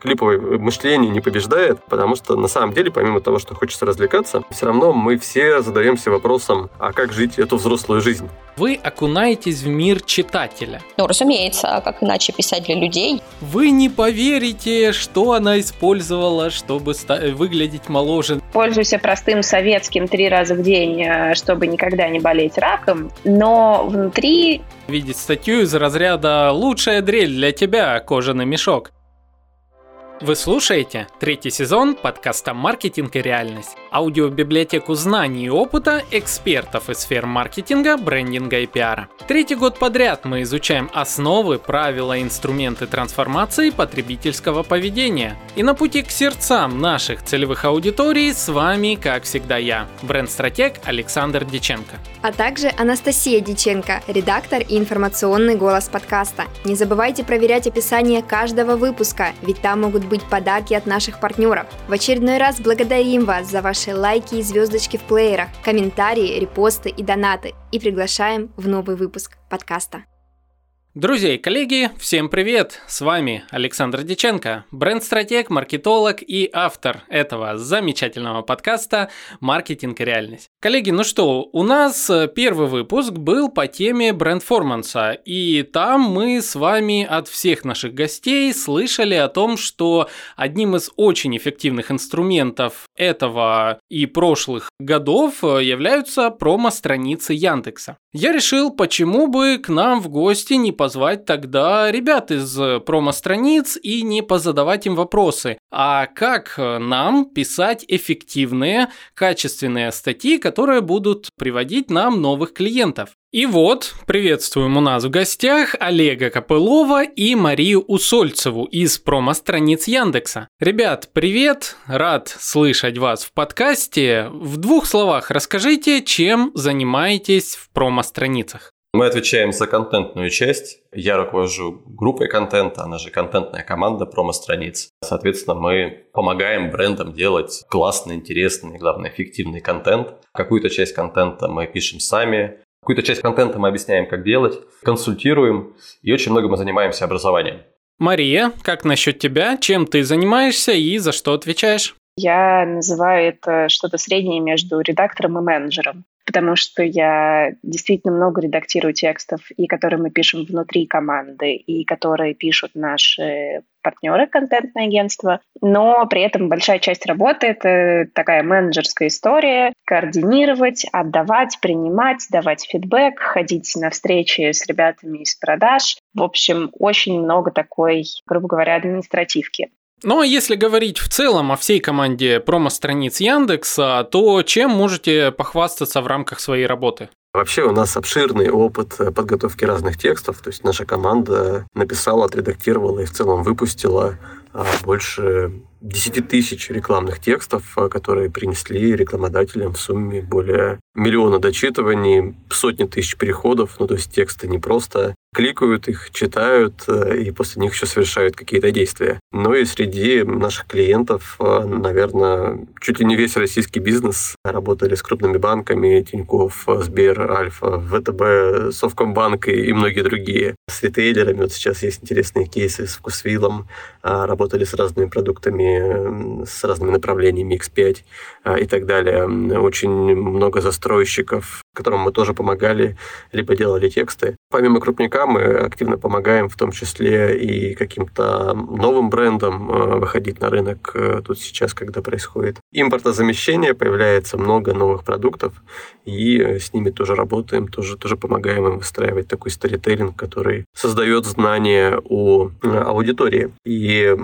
клиповое мышление не побеждает, потому что на самом деле, помимо того, что хочется развлекаться, все равно мы все задаемся вопросом, а как жить эту взрослую жизнь? Вы окунаетесь в мир читателя. Ну, разумеется, а как иначе писать для людей? Вы не поверите, что она использовала, чтобы выглядеть моложе. Пользуйся простым советским три раза в день, э, чтобы никогда не болеть раком, но внутри... Видеть статью из разряда «Лучшая дрель для тебя, кожаный мешок». Вы слушаете третий сезон подкаста «Маркетинг и реальность» аудиобиблиотеку знаний и опыта экспертов из сфер маркетинга, брендинга и пиара. Третий год подряд мы изучаем основы, правила, инструменты трансформации потребительского поведения. И на пути к сердцам наших целевых аудиторий с вами, как всегда, я, бренд-стратег Александр Диченко. А также Анастасия Диченко, редактор и информационный голос подкаста. Не забывайте проверять описание каждого выпуска, ведь там могут быть подарки от наших партнеров. В очередной раз благодарим вас за ваш ваши лайки и звездочки в плеерах, комментарии, репосты и донаты и приглашаем в новый выпуск подкаста. Друзья и коллеги, всем привет! С вами Александр Диченко, бренд-стратег, маркетолог и автор этого замечательного подкаста «Маркетинг и реальность». Коллеги, ну что, у нас э, первый выпуск был по теме брендформанса, и там мы с вами от всех наших гостей слышали о том, что одним из очень эффективных инструментов этого и прошлых годов э, являются промо-страницы Яндекса. Я решил, почему бы к нам в гости не позвать тогда ребят из э, промо-страниц и не позадавать им вопросы. А как э, нам писать эффективные, качественные статьи, которые будут приводить нам новых клиентов? И вот, приветствуем у нас в гостях Олега Копылова и Марию Усольцеву из промо-страниц Яндекса. Ребят, привет, рад слышать вас в подкасте. В двух словах расскажите, чем занимаетесь в промо-страницах. Мы отвечаем за контентную часть. Я руковожу группой контента, она же контентная команда промо-страниц. Соответственно, мы помогаем брендам делать классный, интересный и, главное, эффективный контент. Какую-то часть контента мы пишем сами, Какую-то часть контента мы объясняем, как делать, консультируем, и очень много мы занимаемся образованием. Мария, как насчет тебя? Чем ты занимаешься и за что отвечаешь? Я называю это что-то среднее между редактором и менеджером потому что я действительно много редактирую текстов, и которые мы пишем внутри команды, и которые пишут наши партнеры, контентное агентство, но при этом большая часть работы — это такая менеджерская история, координировать, отдавать, принимать, давать фидбэк, ходить на встречи с ребятами из продаж. В общем, очень много такой, грубо говоря, административки. Ну а если говорить в целом о всей команде промо-страниц Яндекса, то чем можете похвастаться в рамках своей работы? Вообще у нас обширный опыт подготовки разных текстов. То есть наша команда написала, отредактировала и в целом выпустила а, больше 10 тысяч рекламных текстов, а, которые принесли рекламодателям в сумме более миллиона дочитываний, сотни тысяч переходов. Ну, то есть тексты не просто кликают их, читают, а, и после них еще совершают какие-то действия. Но и среди наших клиентов, наверное, чуть ли не весь российский бизнес работали с крупными банками, Тинькофф, Сбер, Альфа, ВТБ, Совкомбанк и многие другие. С ритейлерами вот сейчас есть интересные кейсы с Вкусвиллом, работали с разными продуктами, с разными направлениями X5 а, и так далее. Очень много застройщиков, которым мы тоже помогали, либо делали тексты. Помимо крупника мы активно помогаем в том числе и каким-то новым брендам а, выходить на рынок э, тут сейчас, когда происходит импортозамещение, появляется много новых продуктов, и с ними тоже работаем, тоже, тоже помогаем им выстраивать такой сторителлинг, который создает знания э, аудитории. И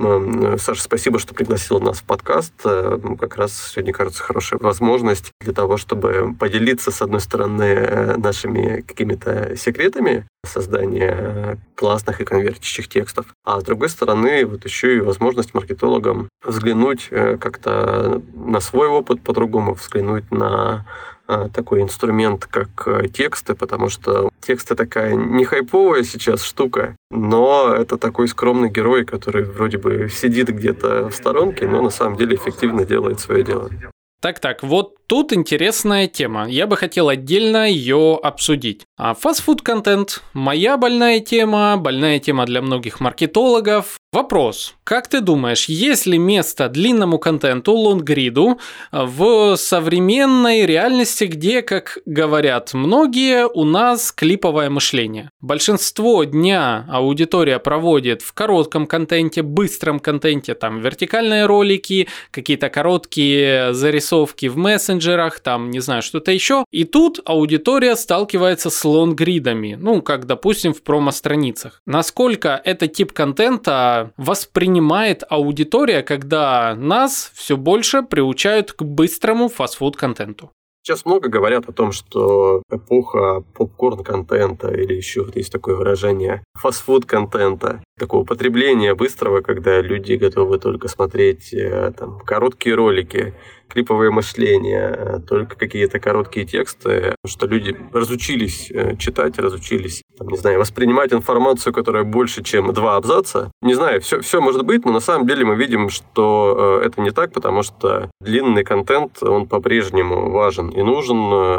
Саша, спасибо, что пригласила нас в подкаст. Э, как раз сегодня, кажется, хорошая возможность для того, чтобы поделиться, с одной стороны, э, нашими какими-то секретами создания э, классных и конвертящих текстов, а с другой стороны, вот еще и возможность маркетологам взглянуть как-то на свой опыт по-другому, взглянуть на а, такой инструмент, как э, тексты, потому что тексты такая не хайповая сейчас штука, но это такой скромный герой, который вроде бы сидит где-то в сторонке, но на самом деле эффективно делает свое дело. Так-так, вот тут интересная тема. Я бы хотел отдельно ее обсудить. А фастфуд контент – моя больная тема, больная тема для многих маркетологов. Вопрос. Как ты думаешь, есть ли место длинному контенту, лонгриду в современной реальности, где, как говорят многие, у нас клиповое мышление? Большинство дня аудитория проводит в коротком контенте, быстром контенте, там вертикальные ролики, какие-то короткие зарисовки в мессенджерах, там, не знаю, что-то еще. И тут аудитория сталкивается с лонгридами, ну, как, допустим, в промо-страницах. Насколько этот тип контента воспринимает аудитория, когда нас все больше приучают к быстрому фастфуд-контенту? Сейчас много говорят о том, что эпоха попкорн-контента или еще вот есть такое выражение фастфуд-контента, такого потребления быстрого, когда люди готовы только смотреть э, там, короткие ролики, клиповое мышление, э, только какие-то короткие тексты, что люди разучились э, читать, разучились, там, не знаю, воспринимать информацию, которая больше, чем два абзаца. Не знаю, все, все может быть, но на самом деле мы видим, что э, это не так, потому что длинный контент, он по-прежнему важен и нужен.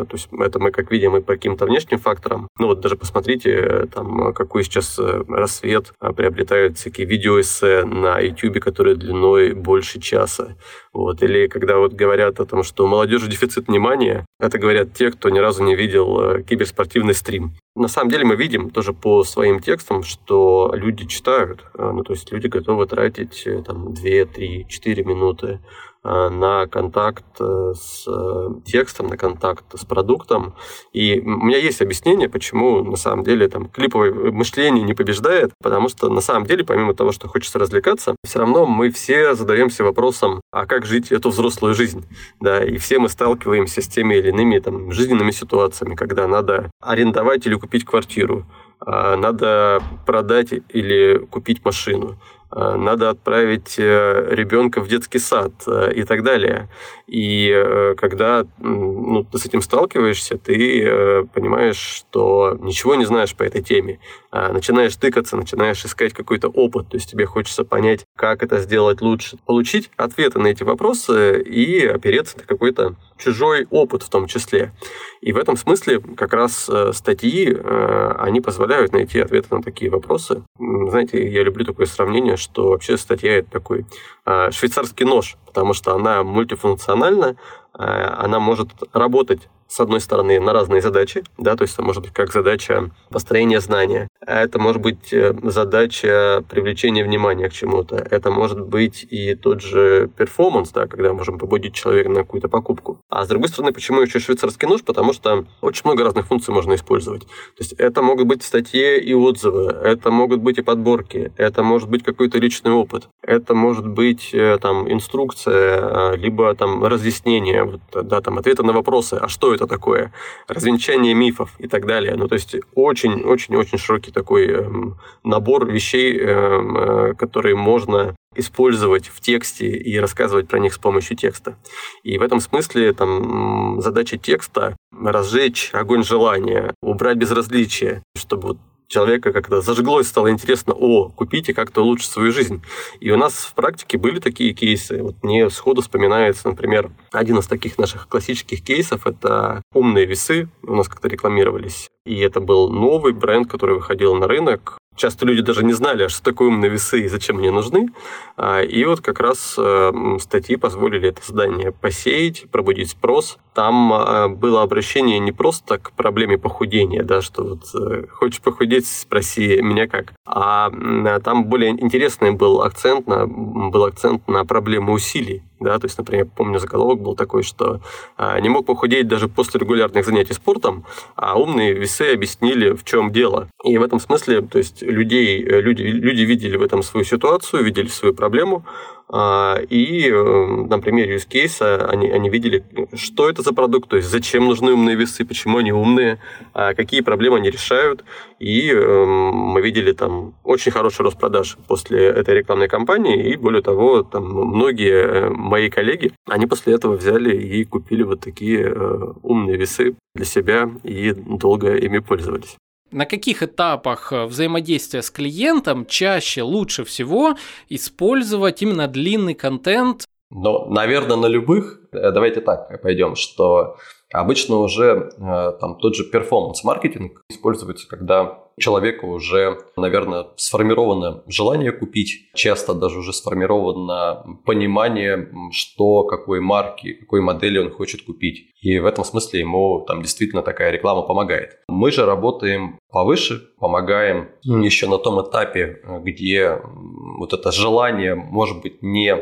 То есть это мы как видим и по каким-то внешним факторам. Ну вот даже посмотрите, там, какой сейчас рассвет приобретают всякие видеоэссе на YouTube, которые длиной больше часа. Вот. Или когда вот говорят о том, что у молодежи дефицит внимания, это говорят те, кто ни разу не видел э, киберспортивный стрим. На самом деле мы видим тоже по своим текстам, что люди читают, э, ну то есть люди готовы тратить э, там 2, 3, 4 минуты на контакт э, с э, текстом, на контакт с продуктом. И у меня есть объяснение, почему на самом деле там клиповое мышление не побеждает, потому что на самом деле, помимо того, что хочется развлекаться, все равно мы все задаемся вопросом, а как жить эту взрослую жизнь? Да, и все мы сталкиваемся с теми или иными там, жизненными ситуациями, когда надо арендовать или купить квартиру, а надо продать или купить машину, Э, надо отправить э, ребенка в детский сад э, и так далее. И когда ну, ты с этим сталкиваешься, ты понимаешь, что ничего не знаешь по этой теме. А начинаешь тыкаться, начинаешь искать какой-то опыт, то есть тебе хочется понять, как это сделать лучше, получить ответы на эти вопросы и опереться на какой-то чужой опыт в том числе. И в этом смысле как раз статьи, они позволяют найти ответы на такие вопросы. Знаете, я люблю такое сравнение, что вообще статья это такой э, швейцарский нож, потому что она мультифункциональна, э, она может работать с одной стороны, на разные задачи, да, то есть это может быть как задача построения знания, это может быть э, задача привлечения внимания к чему-то, это может быть и тот же перформанс, да, когда мы можем побудить человека на какую-то покупку. А с другой стороны, почему еще швейцарский нож? Потому что очень много разных функций можно использовать. То есть это могут быть статьи и отзывы, это могут быть и подборки, это может быть какой-то личный опыт, это может быть э, там инструкция, э, либо там разъяснение, вот, да, там ответы на вопросы, а что это такое, развенчание мифов и так далее. Ну, то есть очень-очень-очень широкий такой эм, набор вещей, эм, э, которые можно использовать в тексте и рассказывать про них с помощью текста. И в этом смысле там задача текста разжечь огонь желания, убрать безразличие, чтобы человека как-то зажглось, стало интересно, о, купите как-то улучшить свою жизнь. И у нас в практике были такие кейсы. Вот мне сходу вспоминается, например, один из таких наших классических кейсов – это умные весы, у нас как-то рекламировались. И это был новый бренд, который выходил на рынок. Часто люди даже не знали, а что такое умные весы и зачем они нужны. А, и вот как раз э, статьи позволили это задание посеять, пробудить спрос. Там э, было обращение не просто к проблеме похудения, да, что вот э, хочешь похудеть, спроси меня как. А там более интересный был акцент на, был акцент на проблему усилий. Да, то есть, например, помню, заголовок был такой, что а, не мог похудеть даже после регулярных занятий спортом, а умные весы объяснили, в чем дело. И в этом смысле, то есть, людей, люди, люди видели в этом свою ситуацию, видели свою проблему, и э, на примере use case они, они видели, что это за продукт, то есть зачем нужны умные весы, почему они умные, а какие проблемы они решают. И эм, мы видели там очень хороший рост продаж после этой рекламной кампании. И более того, там многие э, мои коллеги, они после этого взяли и купили вот такие э, умные весы для себя и долго ими пользовались на каких этапах э, взаимодействия с клиентом чаще лучше всего использовать именно длинный контент? Ну, наверное, на любых. Э, давайте так пойдем, что обычно уже э, там тот же перформанс-маркетинг используется, когда человека уже, наверное, сформировано желание купить, часто даже уже сформировано понимание, что какой марки, какой модели он хочет купить. И в этом смысле ему там действительно такая реклама помогает. Мы же работаем повыше, помогаем еще на том этапе, где вот это желание может быть не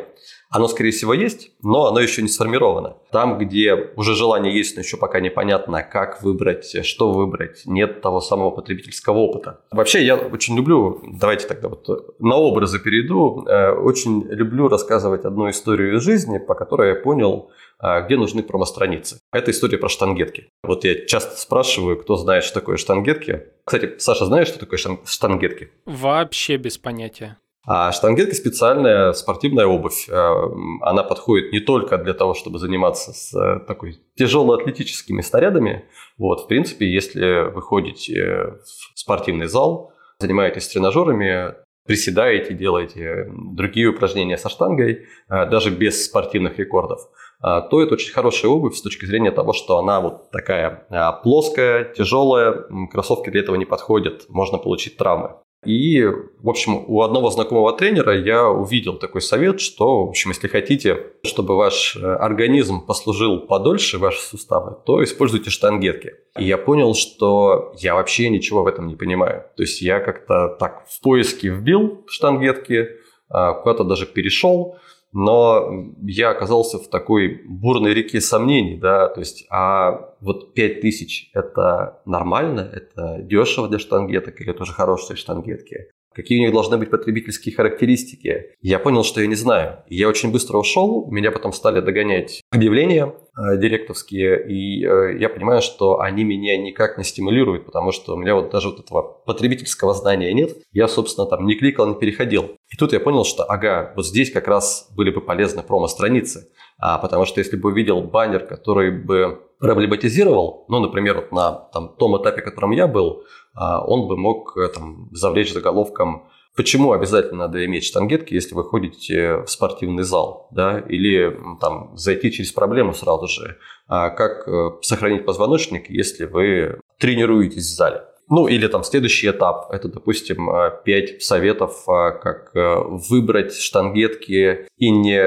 оно, скорее всего, есть, но оно еще не сформировано. Там, где уже желание есть, но еще пока непонятно, как выбрать, что выбрать, нет того самого потребительского опыта. Вообще, я очень люблю, давайте тогда вот на образы перейду, э, очень люблю рассказывать одну историю из жизни, по которой я понял, э, где нужны промо-страницы. Это история про штангетки. Вот я часто спрашиваю, кто знает, что такое штангетки. Кстати, Саша, знаешь, что такое штангетки? Вообще без понятия. А штангетка специальная спортивная обувь. Э, она подходит не только для того, чтобы заниматься с э, такой тяжелоатлетическими снарядами. Вот, в принципе, если вы ходите в спортивный зал, занимаетесь тренажерами, приседаете, делаете другие упражнения со штангой, э, даже без спортивных рекордов, то это очень хорошая обувь с точки зрения того, что она вот такая плоская, тяжелая, кроссовки для этого не подходят, можно получить травмы. И, в общем, у одного знакомого тренера я увидел такой совет, что, в общем, если хотите, чтобы ваш э, организм послужил подольше, ваши суставы, то используйте штангетки. И я понял, что я вообще ничего в этом не понимаю. То есть я как-то так в поиске вбил штангетки, а, куда-то даже перешел, но я оказался в такой бурной реке сомнений, да, то есть, а вот 5000 это нормально, это дешево для штангеток или тоже хорошие штангетки? Какие у них должны быть потребительские характеристики? Я понял, что я не знаю. Я очень быстро ушел, меня потом стали догонять объявления директовские, и э, я понимаю, что они меня никак не стимулируют, потому что у меня вот даже вот этого потребительского знания нет. Я, собственно, там не кликал, не переходил. И тут я понял, что, ага, вот здесь как раз были бы полезны промо-страницы, а, потому что если бы увидел баннер, который бы проблематизировал, ну, например, вот на там, том этапе, котором я был, а, он бы мог э, там, завлечь заголовком Почему обязательно надо иметь штангетки, если вы ходите в спортивный зал, да, или там зайти через проблему сразу же, а как э, сохранить позвоночник, если вы тренируетесь в зале. Ну, или там следующий этап, это, допустим, 5 э, советов, как выбрать штангетки и не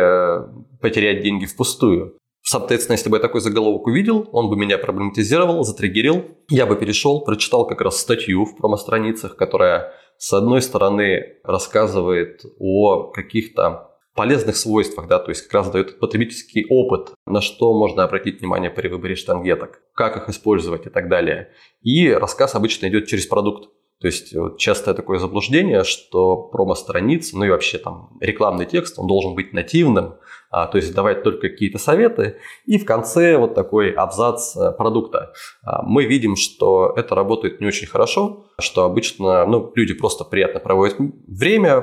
потерять деньги впустую. Соответственно, если бы я такой заголовок увидел, он бы меня проблематизировал, затриггерил. Я бы перешел, прочитал как раз статью в промо-страницах, которая, с одной стороны, рассказывает о каких-то полезных свойствах, да, то есть как раз дает потребительский опыт, на что можно обратить внимание при выборе штангеток, как их использовать и так далее. И рассказ обычно идет через продукт. То есть вот частое такое заблуждение, что промо-страница, ну и вообще там рекламный текст, он должен быть нативным, а, то есть давать только какие-то советы, и в конце вот такой абзац э, продукта. А, мы видим, что это работает не очень хорошо, что обычно ну, люди просто приятно проводят время,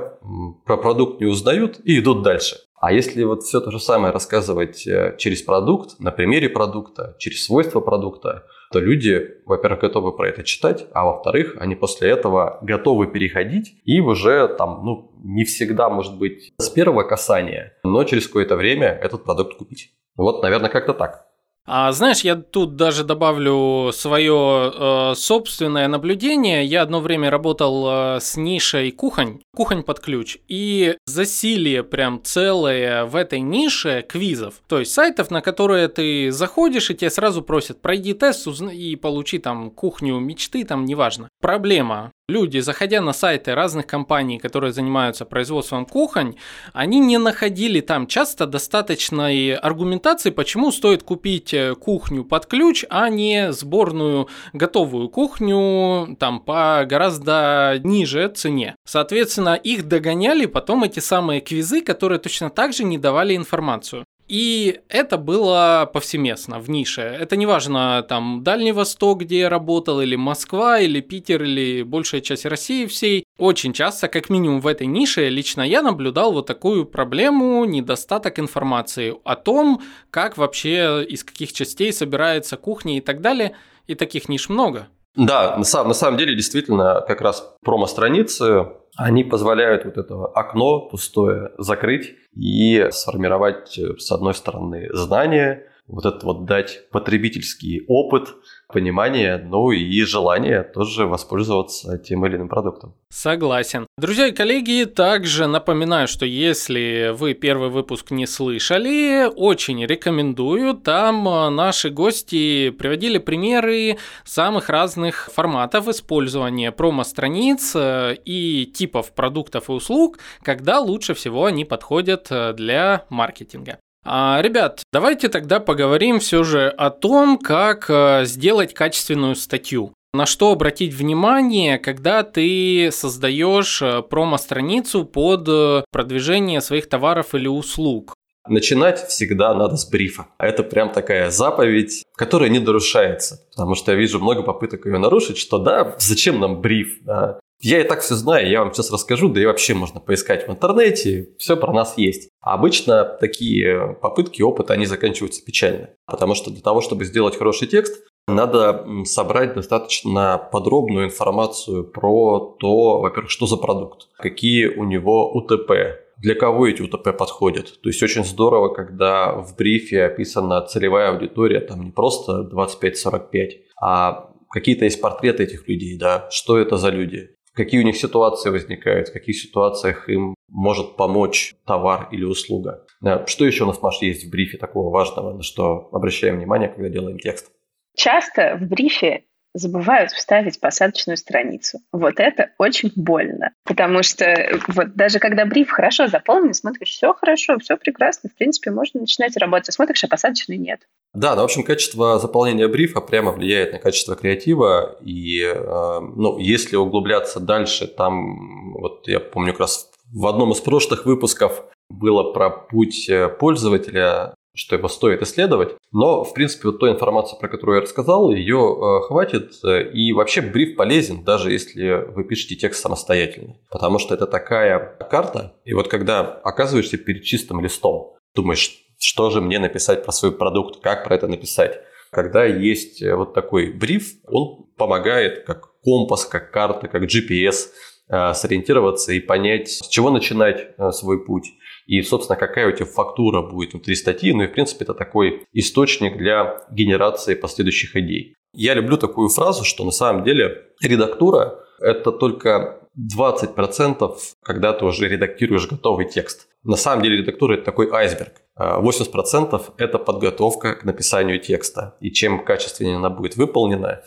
про продукт не узнают и идут дальше. А если вот все то же самое рассказывать э, через продукт, на примере продукта, через свойства продукта, то люди, во-первых, готовы про это читать, а во-вторых, они после этого готовы переходить и уже там, ну, не всегда, может быть, с первого касания, но через какое-то время этот продукт купить. Вот, наверное, как-то так. А знаешь, я тут даже добавлю свое э, собственное наблюдение. Я одно время работал э, с нишей кухонь, кухонь под ключ, и засилие прям целое в этой нише квизов. То есть сайтов, на которые ты заходишь и тебе сразу просят пройди тест и получи там кухню мечты, там неважно. Проблема Люди, заходя на сайты разных компаний, которые занимаются производством кухонь, они не находили там часто достаточной аргументации, почему стоит купить э, кухню под ключ, а не сборную готовую кухню там по гораздо ниже цене. Соответственно, их догоняли потом эти самые квизы, которые точно так же не давали информацию. И это было повсеместно в нише. Это не важно, там, Дальний Восток, где я работал, или Москва, или Питер, или большая часть России всей. Очень часто, как минимум в этой нише, лично я наблюдал вот такую проблему, недостаток информации о том, как вообще, из каких частей собирается кухня и так далее. И таких ниш много. Да, на самом, на самом деле, действительно, как раз промо-страницы, они позволяют вот это окно пустое закрыть и сформировать, с одной стороны, знания, вот этот вот дать потребительский опыт, понимание, ну и желание тоже воспользоваться тем или иным продуктом. Согласен. Друзья и коллеги, также напоминаю, что если вы первый выпуск не слышали, очень рекомендую. Там э, наши гости приводили примеры самых разных форматов использования промо-страниц э, и типов продуктов и услуг, когда лучше всего они подходят э, для маркетинга. А, ребят, давайте тогда поговорим все же о том, как э, сделать качественную статью. На что обратить внимание, когда ты создаешь э, промо-страницу под э, продвижение своих товаров или услуг? Начинать всегда надо с брифа. А это прям такая заповедь, которая не нарушается. Потому что я вижу много попыток ее нарушить, что да, зачем нам бриф? Да? Я и так все знаю, я вам сейчас расскажу, да и вообще можно поискать в интернете, все про нас есть. А обычно такие попытки, опыт, они заканчиваются печально. Потому что для того, чтобы сделать хороший текст, надо собрать достаточно подробную информацию про то, во-первых, что за продукт, какие у него УТП, для кого эти УТП подходят. То есть очень здорово, когда в брифе описана целевая аудитория, там не просто 25-45, а какие-то есть портреты этих людей, да, что это за люди, какие у них ситуации возникают, в каких ситуациях им может помочь товар или услуга. Что еще у нас, Маш, есть в брифе такого важного, на что обращаем внимание, когда делаем текст? Часто в брифе забывают вставить посадочную страницу. Вот это очень больно, потому что вот даже когда бриф хорошо заполнен, смотришь, все хорошо, все прекрасно, в принципе, можно начинать работать, а смотришь, а посадочной нет. Да, ну, в общем, качество заполнения брифа прямо влияет на качество креатива, и, э, ну, если углубляться дальше, там, вот я помню, как раз в одном из прошлых выпусков было про путь э, пользователя, что его стоит исследовать. Но, в принципе, вот той информации, про которую я рассказал, ее э, хватит. И вообще бриф полезен, даже если вы пишете текст самостоятельно. Потому что это такая карта. И вот когда оказываешься перед чистым листом, думаешь, что же мне написать про свой продукт, как про это написать. Когда есть э, вот такой бриф, он помогает как компас, как карта, как GPS э, сориентироваться и понять, с чего начинать свой путь и, собственно, какая у тебя фактура будет внутри статьи. Ну и, в принципе, это такой источник для генерации последующих идей. Я люблю такую фразу, что на самом деле редактура – это только 20%, когда ты уже редактируешь готовый текст. На самом деле редактура – это такой айсберг. 80% – это подготовка к написанию текста. И чем качественнее она будет выполнена,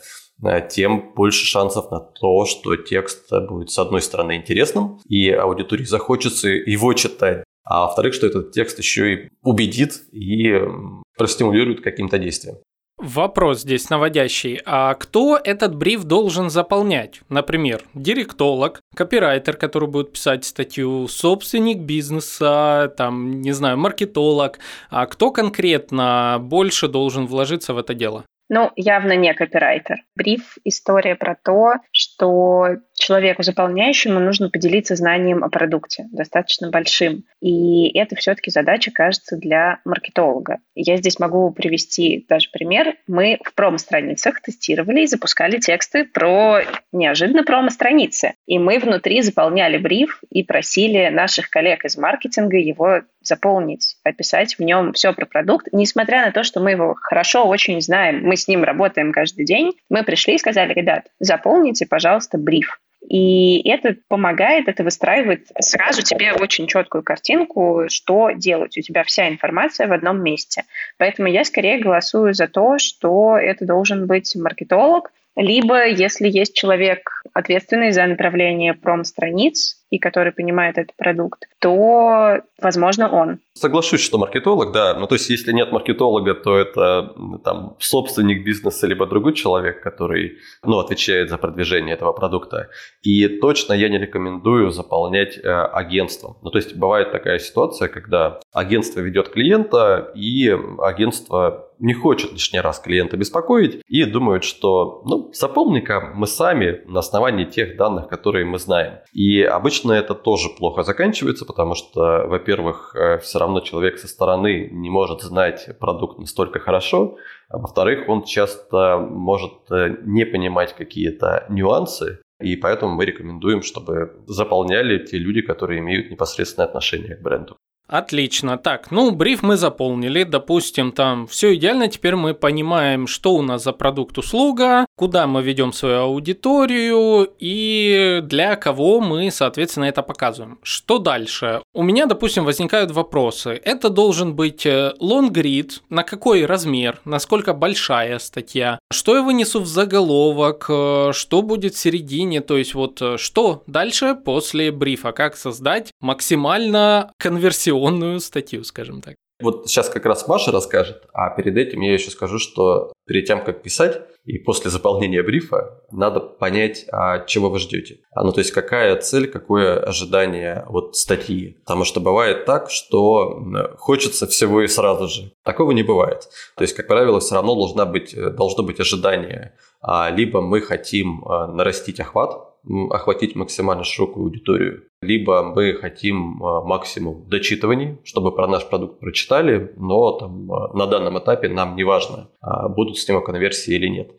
тем больше шансов на то, что текст будет, с одной стороны, интересным, и аудитории захочется его читать, а во-вторых, что этот текст еще и убедит и простимулирует каким-то действием. Вопрос здесь наводящий. А кто этот бриф должен заполнять? Например, директолог, копирайтер, который будет писать статью, собственник бизнеса, там, не знаю, маркетолог. А кто конкретно больше должен вложиться в это дело? Ну, явно не копирайтер. Бриф – история про то, что человеку заполняющему нужно поделиться знанием о продукте, достаточно большим. И это все-таки задача, кажется, для маркетолога. Я здесь могу привести даже пример. Мы в промо-страницах тестировали и запускали тексты про неожиданно промо-страницы. И мы внутри заполняли бриф и просили наших коллег из маркетинга его заполнить, описать в нем все про продукт, несмотря на то, что мы его хорошо очень знаем, мы с ним работаем каждый день, мы пришли и сказали, ребят, заполните, пожалуйста, бриф. И это помогает, это выстраивает сразу тебе очень четкую картинку, что делать. У тебя вся информация в одном месте. Поэтому я скорее голосую за то, что это должен быть маркетолог, либо если есть человек, ответственный за направление пром-страниц, и который понимает этот продукт, то, возможно, он. Соглашусь, что маркетолог, да. Ну, то есть, если нет маркетолога, то это там собственник бизнеса, либо другой человек, который, ну, отвечает за продвижение этого продукта. И точно я не рекомендую заполнять э, агентством. Ну, то есть, бывает такая ситуация, когда агентство ведет клиента, и агентство не хочет лишний раз клиента беспокоить и думают, что ну, запомни-ка мы сами на основании тех данных, которые мы знаем. И обычно это тоже плохо заканчивается, потому что, во-первых, э, все равно человек со стороны не может знать продукт настолько хорошо, а во-вторых, он часто может э, не понимать какие-то нюансы, и поэтому мы рекомендуем, чтобы заполняли те люди, которые имеют непосредственное отношение к бренду. Отлично. Так, ну, бриф мы заполнили, допустим, там все идеально, теперь мы понимаем, что у нас за продукт-услуга, куда мы ведем свою аудиторию и для кого мы, соответственно, это показываем. Что дальше? У меня, допустим, возникают вопросы. Это должен быть лонгрид, на какой размер, насколько большая статья, что я вынесу в заголовок, э, что будет в середине, то есть вот э, что дальше после брифа, как создать максимально конверсионную редакционную статью, скажем так. Вот сейчас как раз Маша расскажет, а перед этим я еще скажу, что перед тем, как писать, и после заполнения брифа, надо понять, а чего вы ждете. А, ну, то есть, какая цель, какое ожидание вот статьи. Потому что бывает так, что хочется всего и сразу же. Такого не бывает. То есть, как правило, все равно должна быть, должно быть ожидание. А, либо мы хотим а, нарастить охват, охватить максимально широкую аудиторию, либо мы хотим а, максимум дочитываний, чтобы про наш продукт прочитали, но там, а, на данном этапе нам не важно, а, будут с него конверсии или нет.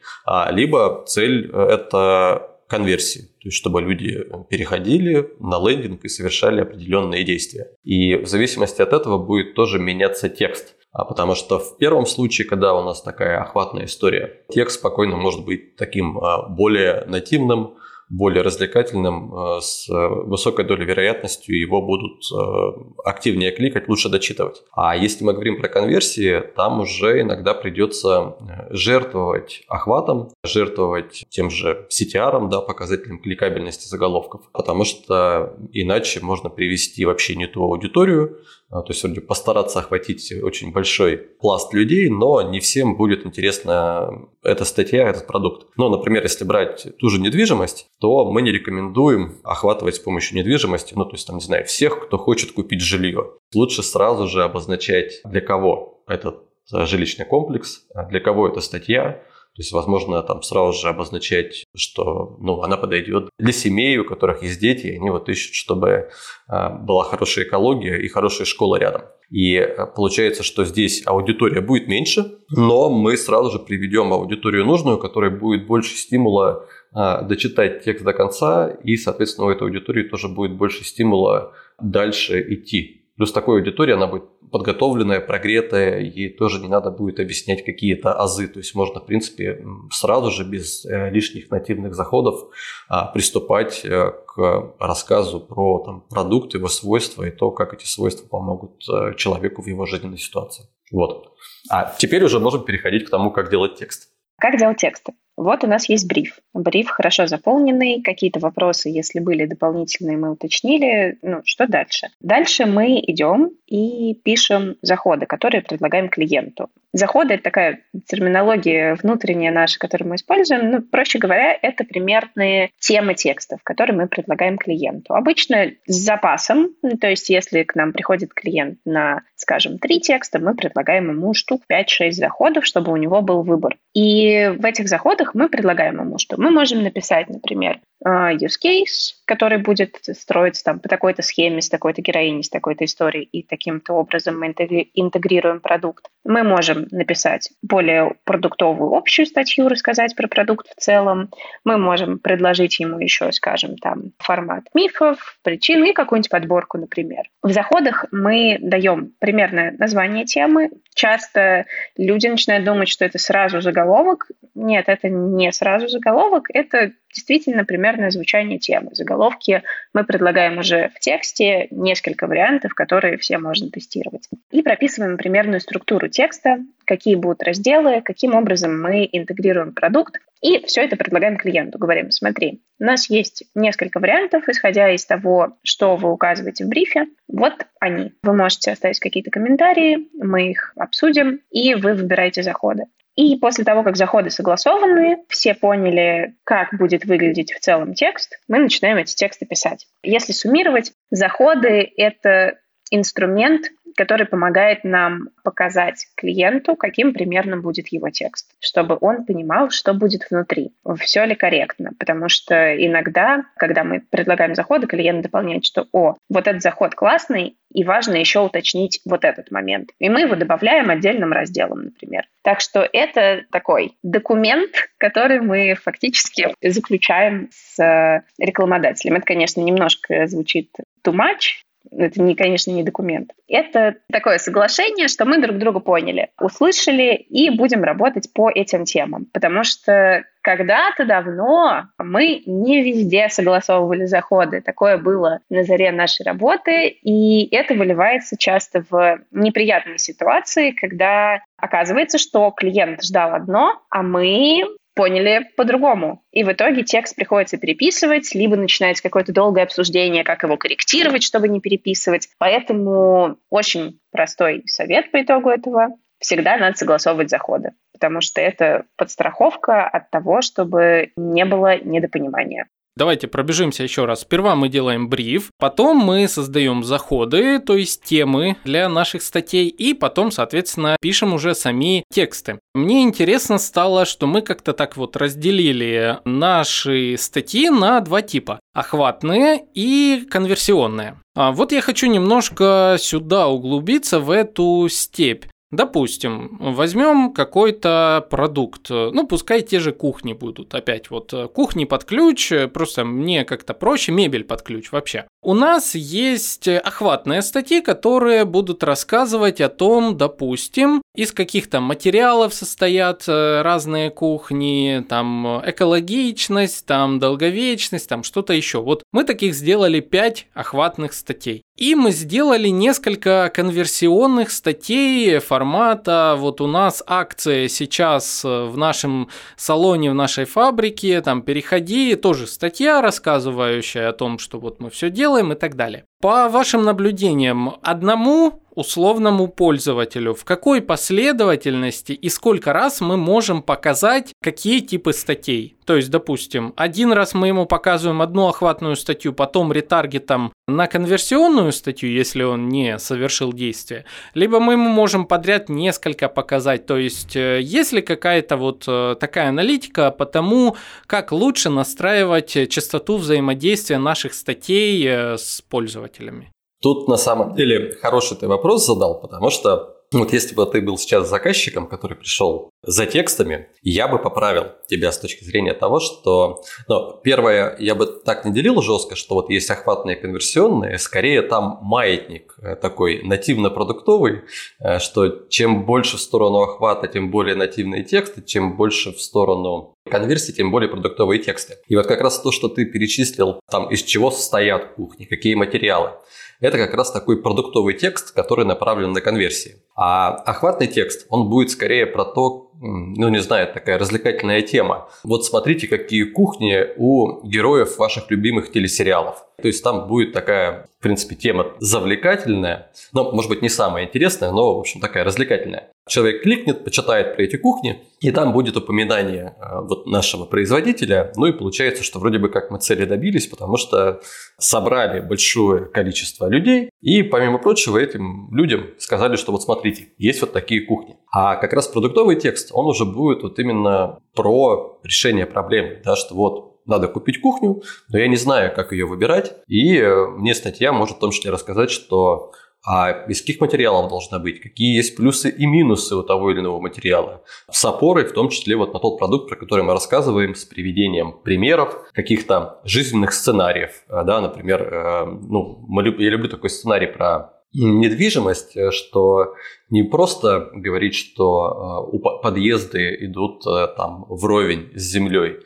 Либо цель – это конверсии, то есть чтобы люди переходили на лендинг и совершали определенные действия. И в зависимости от этого будет тоже меняться текст. А потому что в первом случае, когда у нас такая охватная история, текст спокойно может быть таким более нативным, более развлекательным, э, с высокой долей вероятностью его будут э, активнее кликать, лучше дочитывать. А если мы говорим про конверсии, там уже иногда придется э, жертвовать охватом, жертвовать тем же CTR, да, показателем кликабельности заголовков, потому что иначе можно привести вообще не ту аудиторию, то есть вроде постараться охватить очень большой пласт людей, но не всем будет интересна эта статья, этот продукт. Ну, например, если брать ту же недвижимость, то мы не рекомендуем охватывать с помощью недвижимости, ну, то есть, там, не знаю, всех, кто хочет купить жилье. Лучше сразу же обозначать, для кого этот жилищный комплекс, а для кого эта статья, то есть, возможно, там сразу же обозначать, что ну, она подойдет для семей, у которых есть дети, и они вот ищут, чтобы а, была хорошая экология и хорошая школа рядом. И а, получается, что здесь аудитория будет меньше, но мы сразу же приведем аудиторию нужную, которая будет больше стимула а, дочитать текст до конца, и, соответственно, у этой аудитории тоже будет больше стимула дальше идти Плюс такой аудитории, она будет подготовленная, прогретая, ей тоже не надо будет объяснять какие-то азы. То есть можно, в принципе, сразу же без э, лишних нативных заходов а, приступать э, к рассказу про там, продукт, его свойства и то, как эти свойства помогут э, человеку в его жизненной ситуации. Вот. А теперь уже можем переходить к тому, как делать текст. Как делать тексты? Вот у нас есть бриф. Бриф хорошо заполненный, какие-то вопросы, если были дополнительные, мы уточнили. Ну, что дальше? Дальше мы идем и пишем заходы, которые предлагаем клиенту. Заходы – это такая терминология внутренняя наша, которую мы используем. Ну, проще говоря, это примерные темы текстов, которые мы предлагаем клиенту. Обычно с запасом, ну, то есть если к нам приходит клиент на, скажем, три текста, мы предлагаем ему штук 5-6 заходов, чтобы у него был выбор. И в этих заходах мы предлагаем ему, что мы можем написать, например, use case, который будет строиться там по такой-то схеме, с такой-то героиней, с такой-то историей, и таким-то образом мы интегрируем продукт. Мы можем написать более продуктовую общую статью, рассказать про продукт в целом. Мы можем предложить ему еще, скажем, там формат мифов, причин и какую-нибудь подборку, например. В заходах мы даем примерное название темы. Часто люди начинают думать, что это сразу заголовок. Нет, это не сразу заголовок, это действительно примерное звучание темы. Заголовки мы предлагаем уже в тексте, несколько вариантов, которые все можно тестировать. И прописываем примерную структуру текста, какие будут разделы, каким образом мы интегрируем продукт. И все это предлагаем клиенту. Говорим, смотри, у нас есть несколько вариантов, исходя из того, что вы указываете в брифе. Вот они. Вы можете оставить какие-то комментарии, мы их обсудим, и вы выбираете заходы. И после того, как заходы согласованы, все поняли, как будет выглядеть в целом текст, мы начинаем эти тексты писать. Если суммировать, заходы — это инструмент, который помогает нам показать клиенту, каким примерно будет его текст, чтобы он понимал, что будет внутри, все ли корректно. Потому что иногда, когда мы предлагаем заходы, клиент дополняет, что «О, вот этот заход классный, и важно еще уточнить вот этот момент». И мы его добавляем отдельным разделом, например. Так что это такой документ, который мы фактически заключаем с рекламодателем. Это, конечно, немножко звучит too much, Это, не, конечно, не документ. Это такое соглашение, что мы друг друга поняли, услышали и будем работать по этим темам. Потому что когда-то давно мы не везде согласовывали заходы. Такое было на заре нашей работы, и это выливается часто в неприятные ситуации, когда оказывается, что клиент ждал одно, а мы поняли по-другому. И в итоге текст приходится переписывать, либо начинается какое-то долгое обсуждение, как его корректировать, чтобы не переписывать. Поэтому очень простой совет по итогу этого. Всегда надо согласовывать заходы, потому что это подстраховка от того, чтобы не было недопонимания. Давайте пробежимся еще раз. Сперва мы делаем бриф, потом мы создаем заходы, то есть темы для наших статей, и потом, соответственно, пишем уже сами тексты. Мне интересно стало, что мы как-то так вот разделили наши статьи на два типа. Охватные и конверсионные. А вот я хочу немножко сюда углубиться в эту степь. Допустим, возьмем какой-то продукт, ну пускай те же кухни будут, опять вот э, кухни под ключ, э, просто мне как-то проще, мебель под ключ вообще. У нас есть охватные статьи, которые будут рассказывать о том, допустим, из каких-то материалов состоят э, разные кухни, там экологичность, там долговечность, там что-то еще. Вот мы таких сделали 5 охватных статей. И мы сделали несколько конверсионных статей формата, вот у нас акция сейчас в нашем салоне, в нашей фабрике, там переходи, тоже статья, рассказывающая о том, что вот мы все делаем и так далее. По вашим наблюдениям, одному условному пользователю, в какой последовательности и сколько раз мы можем показать какие типы статей. То есть, допустим, один раз мы ему показываем одну охватную статью, потом ретаргетом на конверсионную статью, если он не совершил действие, либо мы ему можем подряд несколько показать. То есть, э, есть ли какая-то вот э, такая аналитика по тому, как лучше настраивать частоту взаимодействия наших статей э, с пользователями? Тут на самом деле хороший ты вопрос задал, потому что вот если бы ты был сейчас заказчиком, который пришел за текстами, я бы поправил тебя с точки зрения того, что... Ну, первое, я бы так не делил жестко, что вот есть охватные конверсионные, скорее там маятник э, такой нативно-продуктовый, э, что чем больше в сторону охвата, тем более нативные тексты, чем больше в сторону конверсии, тем более продуктовые тексты. И вот как раз то, что ты перечислил, там из чего состоят кухни, какие материалы – это как раз такой продуктовый текст, который направлен на конверсии. А охватный текст, он будет скорее про то, ну не знаю, такая развлекательная тема. Вот смотрите, какие кухни у героев ваших любимых телесериалов. То есть там будет такая, в принципе, тема завлекательная, но, может быть, не самая интересная, но, в общем, такая развлекательная. Человек кликнет, почитает про эти кухни, и там будет упоминание э, вот нашего производителя. Ну и получается, что вроде бы как мы цели добились, потому что собрали большое количество людей, и, помимо прочего, этим людям сказали, что вот смотрите, есть вот такие кухни. А как раз продуктовый текст, он уже будет вот именно про решение проблемы, да, что вот надо купить кухню, но я не знаю, как ее выбирать. И э, мне статья может в том числе рассказать, что а из каких материалов должна быть, какие есть плюсы и минусы у того или иного материала. С опорой в том числе вот на тот продукт, про который мы рассказываем, с приведением примеров, каких-то жизненных сценариев. Э, да, например, э, ну, я люблю такой сценарий про недвижимость, что не просто говорить, что подъезды идут там вровень с землей,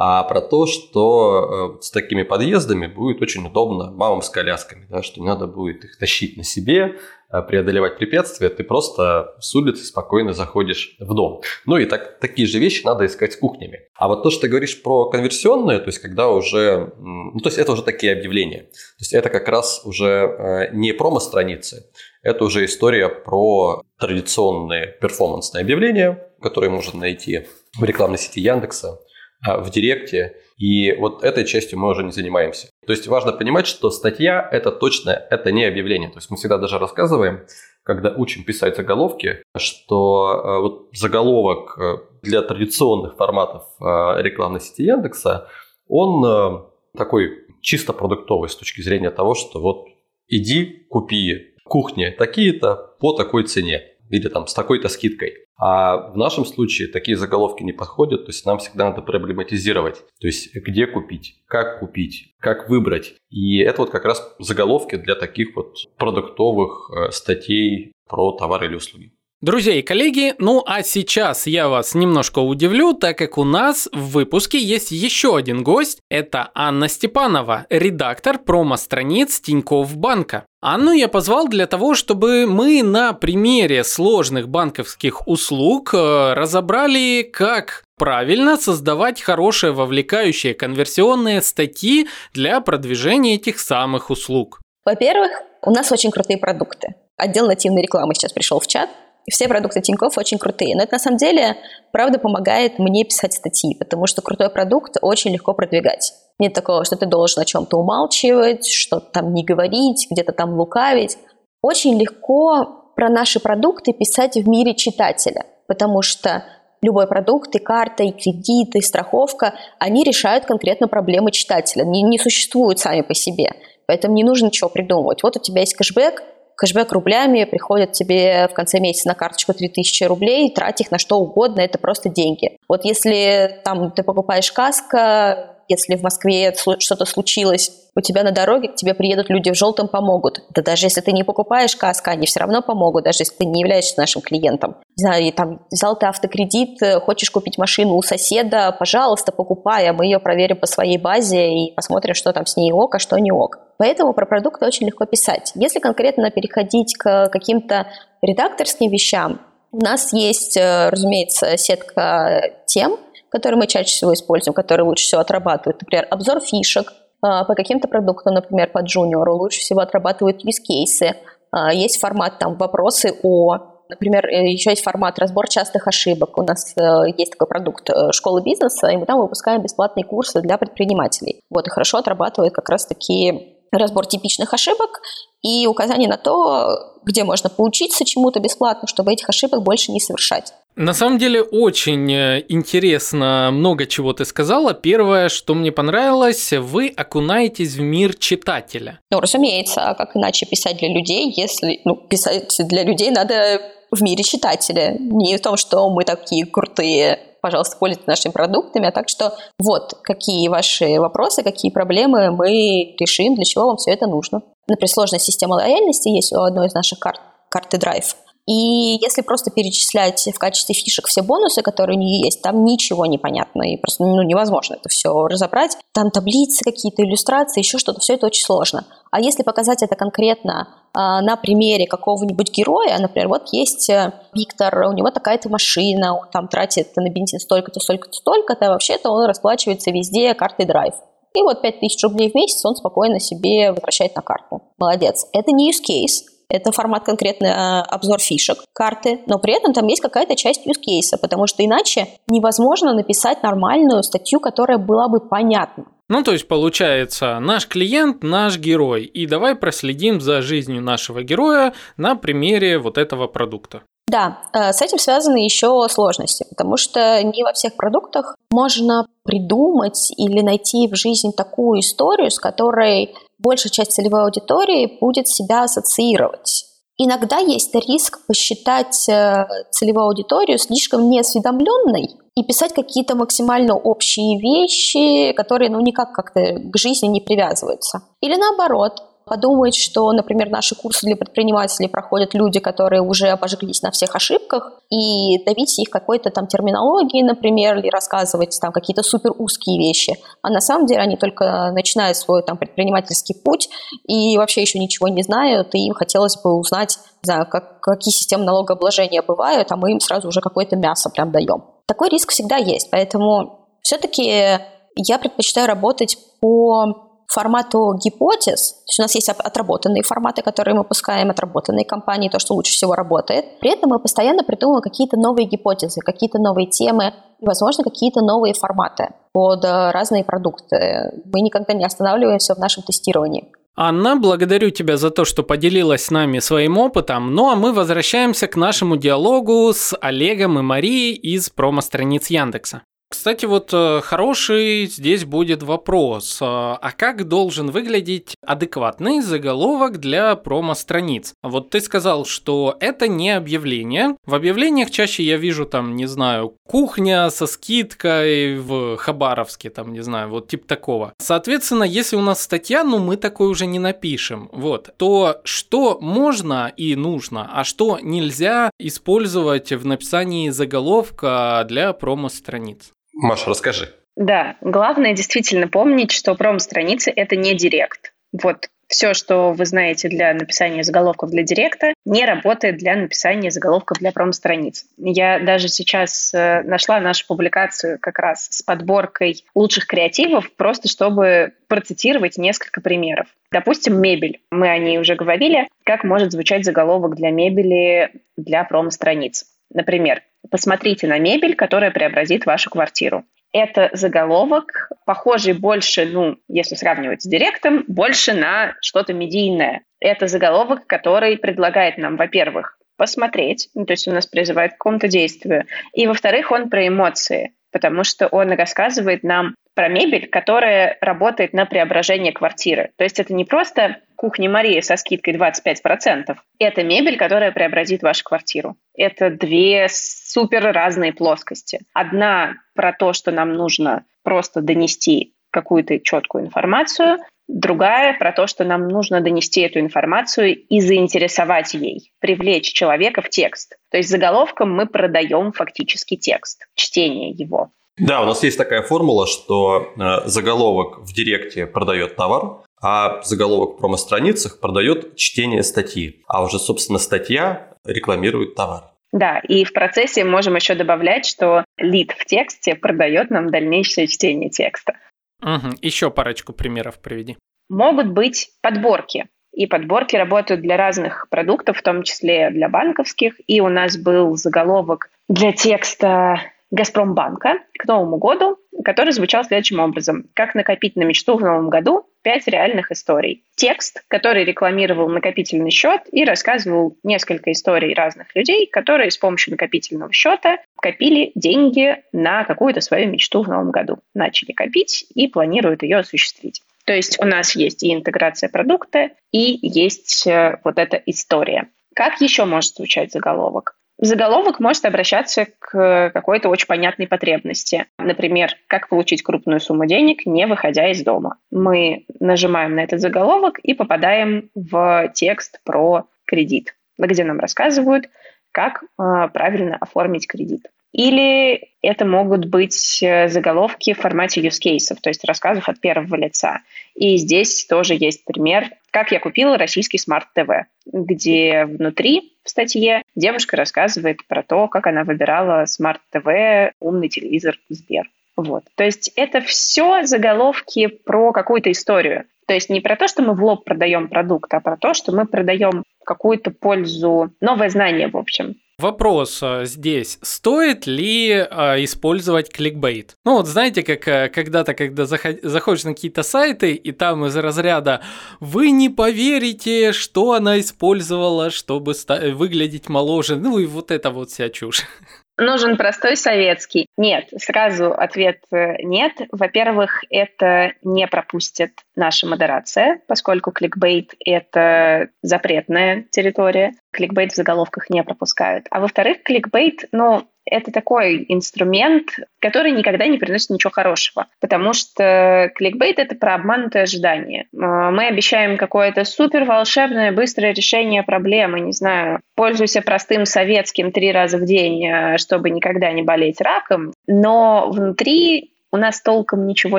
а про то, что э, с такими подъездами будет очень удобно мамам с колясками, да, что не надо будет их тащить на себе, э, преодолевать препятствия, ты просто с улицы спокойно заходишь в дом. Ну и так, такие же вещи надо искать с кухнями. А вот то, что ты говоришь про конверсионное, то есть когда уже, ну то есть это уже такие объявления, то есть это как раз уже э, не промо-страницы, это уже история про традиционные перформансные объявления, которые можно найти в рекламной сети Яндекса, в Директе, и вот этой частью мы уже не занимаемся. То есть важно понимать, что статья – это точно, это не объявление. То есть мы всегда даже рассказываем, когда учим писать заголовки, что э, вот заголовок э, для традиционных форматов рекламной сети Яндекса, он такой чисто продуктовый с точки зрения того, что вот иди, купи кухни такие-то по такой цене. Или там с такой-то скидкой. А в нашем случае такие заголовки не подходят, то есть нам всегда надо проблематизировать. То есть где купить, как купить, как выбрать. И это вот как раз заголовки для таких вот продуктовых э, статей про товары или услуги. Друзья и коллеги, ну а сейчас я вас немножко удивлю, так как у нас в выпуске есть еще один гость. Это Анна Степанова, редактор промо-страниц Тинькофф Банка. Анну я позвал для того, чтобы мы на примере сложных банковских услуг э, разобрали, как правильно создавать хорошие вовлекающие конверсионные статьи для продвижения этих самых услуг. Во-первых, у нас очень крутые продукты. Отдел нативной рекламы сейчас пришел в чат, и все продукты Тинькофф очень крутые. Но это на самом деле, правда, помогает мне писать статьи, потому что крутой продукт очень легко продвигать. Нет такого, что ты должен о чем-то умалчивать, что-то там не говорить, где-то там лукавить. Очень легко про наши продукты писать в мире читателя, потому что любой продукт, и карта, и кредит, и страховка, они решают конкретно проблемы читателя, не, не существуют сами по себе. Поэтому не нужно ничего придумывать. Вот у тебя есть кэшбэк, кэшбэк рублями приходит тебе в конце месяца на карточку 3000 рублей, трать их на что угодно, это просто деньги. Вот если там ты покупаешь каска, если в Москве что-то случилось, у тебя на дороге к тебе приедут люди в желтом, помогут. Да даже если ты не покупаешь каска, они все равно помогут, даже если ты не являешься нашим клиентом. Не знаю, и там взял ты автокредит, э, хочешь купить машину у соседа, пожалуйста, покупай, а мы ее проверим по своей базе и посмотрим, что там с ней ок, а что не ок. Поэтому про продукты очень легко писать. Если конкретно переходить к каким-то редакторским вещам, у нас есть, э, разумеется, сетка тем, которые мы чаще всего используем, которые лучше всего отрабатывают. Например, обзор фишек а, по каким-то продуктам, например, по джуниору, лучше всего отрабатывают use-кейсы. А, есть формат там вопросы о Например, э, еще есть формат разбор частых ошибок. У нас э, есть такой продукт э, школы бизнеса, и мы там выпускаем бесплатные курсы для предпринимателей. Вот, и хорошо отрабатывают как раз такие разбор типичных ошибок и указание на то, где можно поучиться чему-то бесплатно, чтобы этих ошибок больше не совершать. На самом деле очень э, интересно, много чего ты сказала. Первое, что мне понравилось, вы окунаетесь в мир читателя. Ну, разумеется, а как иначе писать для людей, если ну, писать для людей надо в мире читателя. Не в том, что мы такие крутые, пожалуйста, пользуйтесь нашими продуктами, а так что вот какие ваши вопросы, какие проблемы мы решим, для чего вам все это нужно. Например, сложная система лояльности есть у одной из наших карт, карты Drive. И если просто перечислять в качестве фишек все бонусы, которые у нее есть, там ничего не понятно, и просто ну, невозможно это все разобрать. Там таблицы какие-то, иллюстрации, еще что-то, все это очень сложно. А если показать это конкретно а, на примере какого-нибудь героя, например, вот есть э, Виктор, у него такая-то машина, он там тратит на бензин столько-то, столько-то, столько-то, вообще-то он расплачивается везде картой драйв. И вот 5000 рублей в месяц он спокойно себе возвращает на карту. Молодец. Это не use case, это формат конкретно э, обзор фишек карты, но при этом там есть какая-то часть use case, потому что иначе невозможно написать нормальную статью, которая была бы понятна. Ну, то есть, получается, наш клиент – наш герой, и давай проследим за жизнью нашего героя на примере вот этого продукта. Да, э, с этим связаны еще сложности, потому что не во всех продуктах можно придумать или найти в жизни такую историю, с которой большая часть целевой аудитории будет себя ассоциировать. Иногда есть риск посчитать э, целевую аудиторию слишком неосведомленной и писать какие-то максимально общие вещи, которые ну, никак как-то к жизни не привязываются. Или наоборот, подумать, что, например, наши курсы для предпринимателей проходят люди, которые уже обожглись на всех ошибках, и давить их какой-то там терминологией, например, или рассказывать там какие-то супер узкие вещи. А на самом деле они только начинают свой там предпринимательский путь и вообще еще ничего не знают, и им хотелось бы узнать, не знаю, как, какие системы налогообложения бывают, а мы им сразу уже какое-то мясо прям даем. Такой риск всегда есть, поэтому все-таки я предпочитаю работать по формату гипотез, то есть у нас есть отработанные форматы, которые мы пускаем, отработанные компании, то, что лучше всего работает. При этом мы постоянно придумываем какие-то новые гипотезы, какие-то новые темы и, возможно, какие-то новые форматы под э, разные продукты. Мы никогда не останавливаемся в нашем тестировании. Анна, благодарю тебя за то, что поделилась с нами своим опытом. Ну а мы возвращаемся к нашему диалогу с Олегом и Марией из промо-страниц Яндекса. Кстати, вот э, хороший здесь будет вопрос. Э, а как должен выглядеть адекватный заголовок для промо-страниц? Вот ты сказал, что это не объявление. В объявлениях чаще я вижу там, не знаю, кухня со скидкой в Хабаровске, там, не знаю, вот тип такого. Соответственно, если у нас статья, ну мы такой уже не напишем, вот, то что можно и нужно, а что нельзя использовать в написании заголовка для промо-страниц? Маша, расскажи. Да, главное действительно помнить, что пром-страницы — это не директ. Вот все, что вы знаете для написания заголовков для директа, не работает для написания заголовков для пром-страниц. Я даже сейчас э, нашла нашу публикацию как раз с подборкой лучших креативов, просто чтобы процитировать несколько примеров. Допустим, мебель. Мы о ней уже говорили. Как может звучать заголовок для мебели для пром-страниц? Например, Посмотрите на мебель, которая преобразит вашу квартиру. Это заголовок, похожий больше, ну, если сравнивать с директом, больше на что-то медийное. Это заголовок, который предлагает нам, во-первых, посмотреть, ну, то есть он нас призывает к какому-то действию, и, во-вторых, он про эмоции, потому что он рассказывает нам про мебель, которая работает на преображение квартиры. То есть это не просто кухня Мария со скидкой 25%. Это мебель, которая преобразит вашу квартиру. Это две супер разные плоскости. Одна про то, что нам нужно просто донести какую-то четкую информацию, другая про то, что нам нужно донести эту информацию и заинтересовать ей, привлечь человека в текст. То есть заголовком мы продаем фактически текст, чтение его. Да, у нас есть такая формула, что э, заголовок в директе продает товар, а заголовок в промо-страницах продает чтение статьи. А уже, собственно, статья рекламирует товар. Да, и в процессе можем еще добавлять, что лид в тексте продает нам дальнейшее чтение текста. Угу. Еще парочку примеров приведи. Могут быть подборки. И подборки работают для разных продуктов, в том числе для банковских. И у нас был заголовок для текста Газпромбанка к Новому году, который звучал следующим образом. Как накопить на мечту в Новом году? Пять реальных историй. Текст, который рекламировал накопительный счет и рассказывал несколько историй разных людей, которые с помощью накопительного счета копили деньги на какую-то свою мечту в Новом году. Начали копить и планируют ее осуществить. То есть у нас есть и интеграция продукта, и есть э, вот эта история. Как еще может звучать заголовок? Заголовок может обращаться к какой-то очень понятной потребности. Например, как получить крупную сумму денег, не выходя из дома. Мы нажимаем на этот заголовок и попадаем в текст про кредит, где нам рассказывают, как э, правильно оформить кредит. Или это могут быть э, заголовки в формате use cases, то есть рассказов от первого лица. И здесь тоже есть пример, как я купила российский смарт-ТВ, где внутри в статье девушка рассказывает про то, как она выбирала смарт-ТВ, умный телевизор Сбер. Вот. То есть это все заголовки про какую-то историю. То есть не про то, что мы в лоб продаем продукт, а про то, что мы продаем какую-то пользу, новое знание, в общем. Вопрос а, здесь, стоит ли а, использовать кликбейт? Ну вот знаете, как а, когда-то, когда заход, заходишь на какие-то сайты, и там из разряда «Вы не поверите, что она использовала, чтобы выглядеть моложе», ну и вот это вот вся чушь. Нужен простой советский. Нет, сразу ответ э, нет. Во-первых, это не пропустит наша модерация, поскольку кликбейт — это запретная территория. Кликбейт в заголовках не пропускают. А во-вторых, кликбейт, ну, это такой инструмент, который никогда не приносит ничего хорошего, потому что кликбейт — это про обманутое ожидание. А, мы обещаем какое-то супер волшебное, быстрое решение проблемы, не знаю, пользуйся простым советским три раза в день, а, чтобы никогда не болеть раком, но внутри у нас толком ничего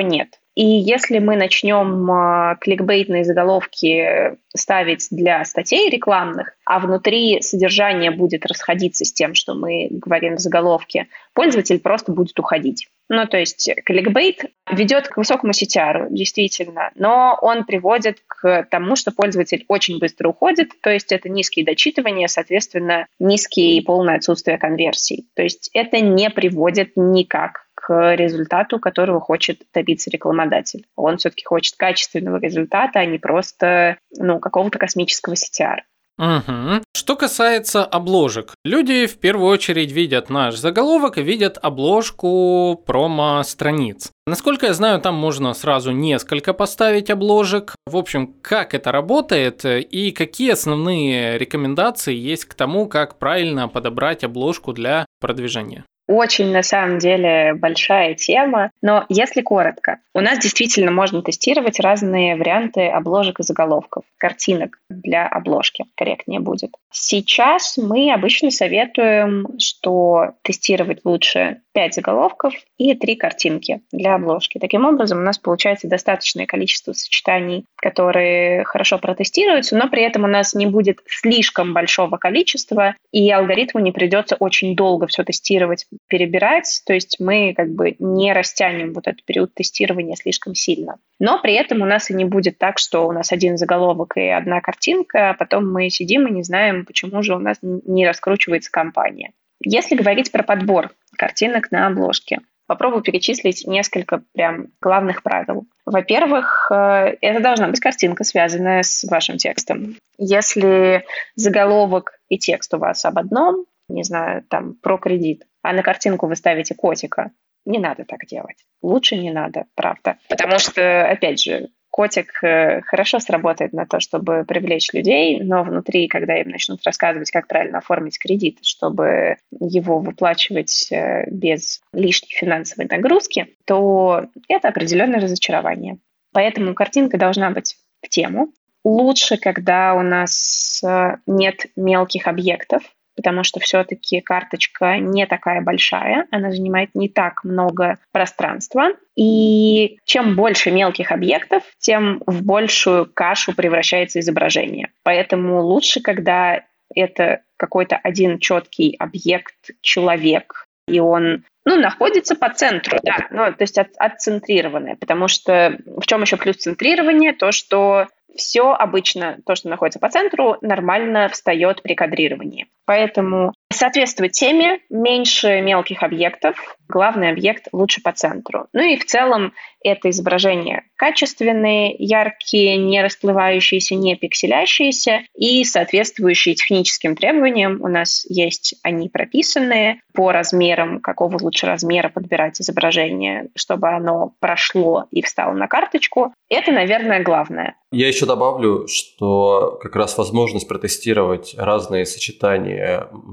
нет. И если мы начнем э, кликбейтные заголовки ставить для статей рекламных, а внутри содержание будет расходиться с тем, что мы говорим в заголовке, пользователь просто будет уходить. Ну, то есть кликбейт ведет к высокому CTR, действительно, но он приводит к тому, что пользователь очень быстро уходит, то есть это низкие дочитывания, соответственно, низкие и полное отсутствие конверсий. То есть это не приводит никак результату, которого хочет добиться рекламодатель. Он все-таки хочет качественного результата, а не просто ну, какого-то космического CTR. Угу. Что касается обложек, люди в первую очередь видят наш заголовок и видят обложку промо-страниц. Насколько я знаю, там можно сразу несколько поставить обложек. В общем, как это работает и какие основные рекомендации есть к тому, как правильно подобрать обложку для продвижения? Очень, на самом деле, большая тема. Но если коротко, у нас действительно можно тестировать разные варианты обложек и заголовков, картинок для обложки, корректнее будет. Сейчас мы обычно советуем, что тестировать лучше 5 заголовков и 3 картинки для обложки. Таким образом, у нас получается достаточное количество сочетаний, которые хорошо протестируются, но при этом у нас не будет слишком большого количества, и алгоритму не придется очень долго все тестировать, перебирать, то есть мы как бы не растянем вот этот период тестирования слишком сильно. Но при этом у нас и не будет так, что у нас один заголовок и одна картинка, а потом мы сидим и не знаем, почему же у нас не раскручивается компания. Если говорить про подбор картинок на обложке, попробую перечислить несколько прям главных правил. Во-первых, э, это должна быть картинка, связанная с вашим текстом. Если заголовок и текст у вас об одном, не знаю, там, про кредит, а на картинку вы ставите котика, не надо так делать. Лучше не надо, правда. Потому что, опять же, котик э, хорошо сработает на то, чтобы привлечь людей, но внутри, когда им начнут рассказывать, как правильно оформить кредит, чтобы его выплачивать э, без лишней финансовой нагрузки, то это определенное разочарование. Поэтому картинка должна быть в тему. Лучше, когда у нас э, нет мелких объектов, потому что все-таки карточка не такая большая, она занимает не так много пространства. И чем больше мелких объектов, тем в большую кашу превращается изображение. Поэтому лучше, когда это какой-то один четкий объект, человек, и он ну, находится по центру, да, ну, то есть от, отцентрированное, потому что в чем еще плюс центрирования? То, что все обычно, то, что находится по центру, нормально встает при кадрировании. Поэтому соответствует теме, меньше мелких объектов, главный объект лучше по центру. Ну и в целом это изображения качественные, яркие, не расплывающиеся, не пикселящиеся и соответствующие техническим требованиям. У нас есть они прописанные по размерам, какого лучше размера подбирать изображение, чтобы оно прошло и встало на карточку. Это, наверное, главное. Я еще добавлю, что как раз возможность протестировать разные сочетания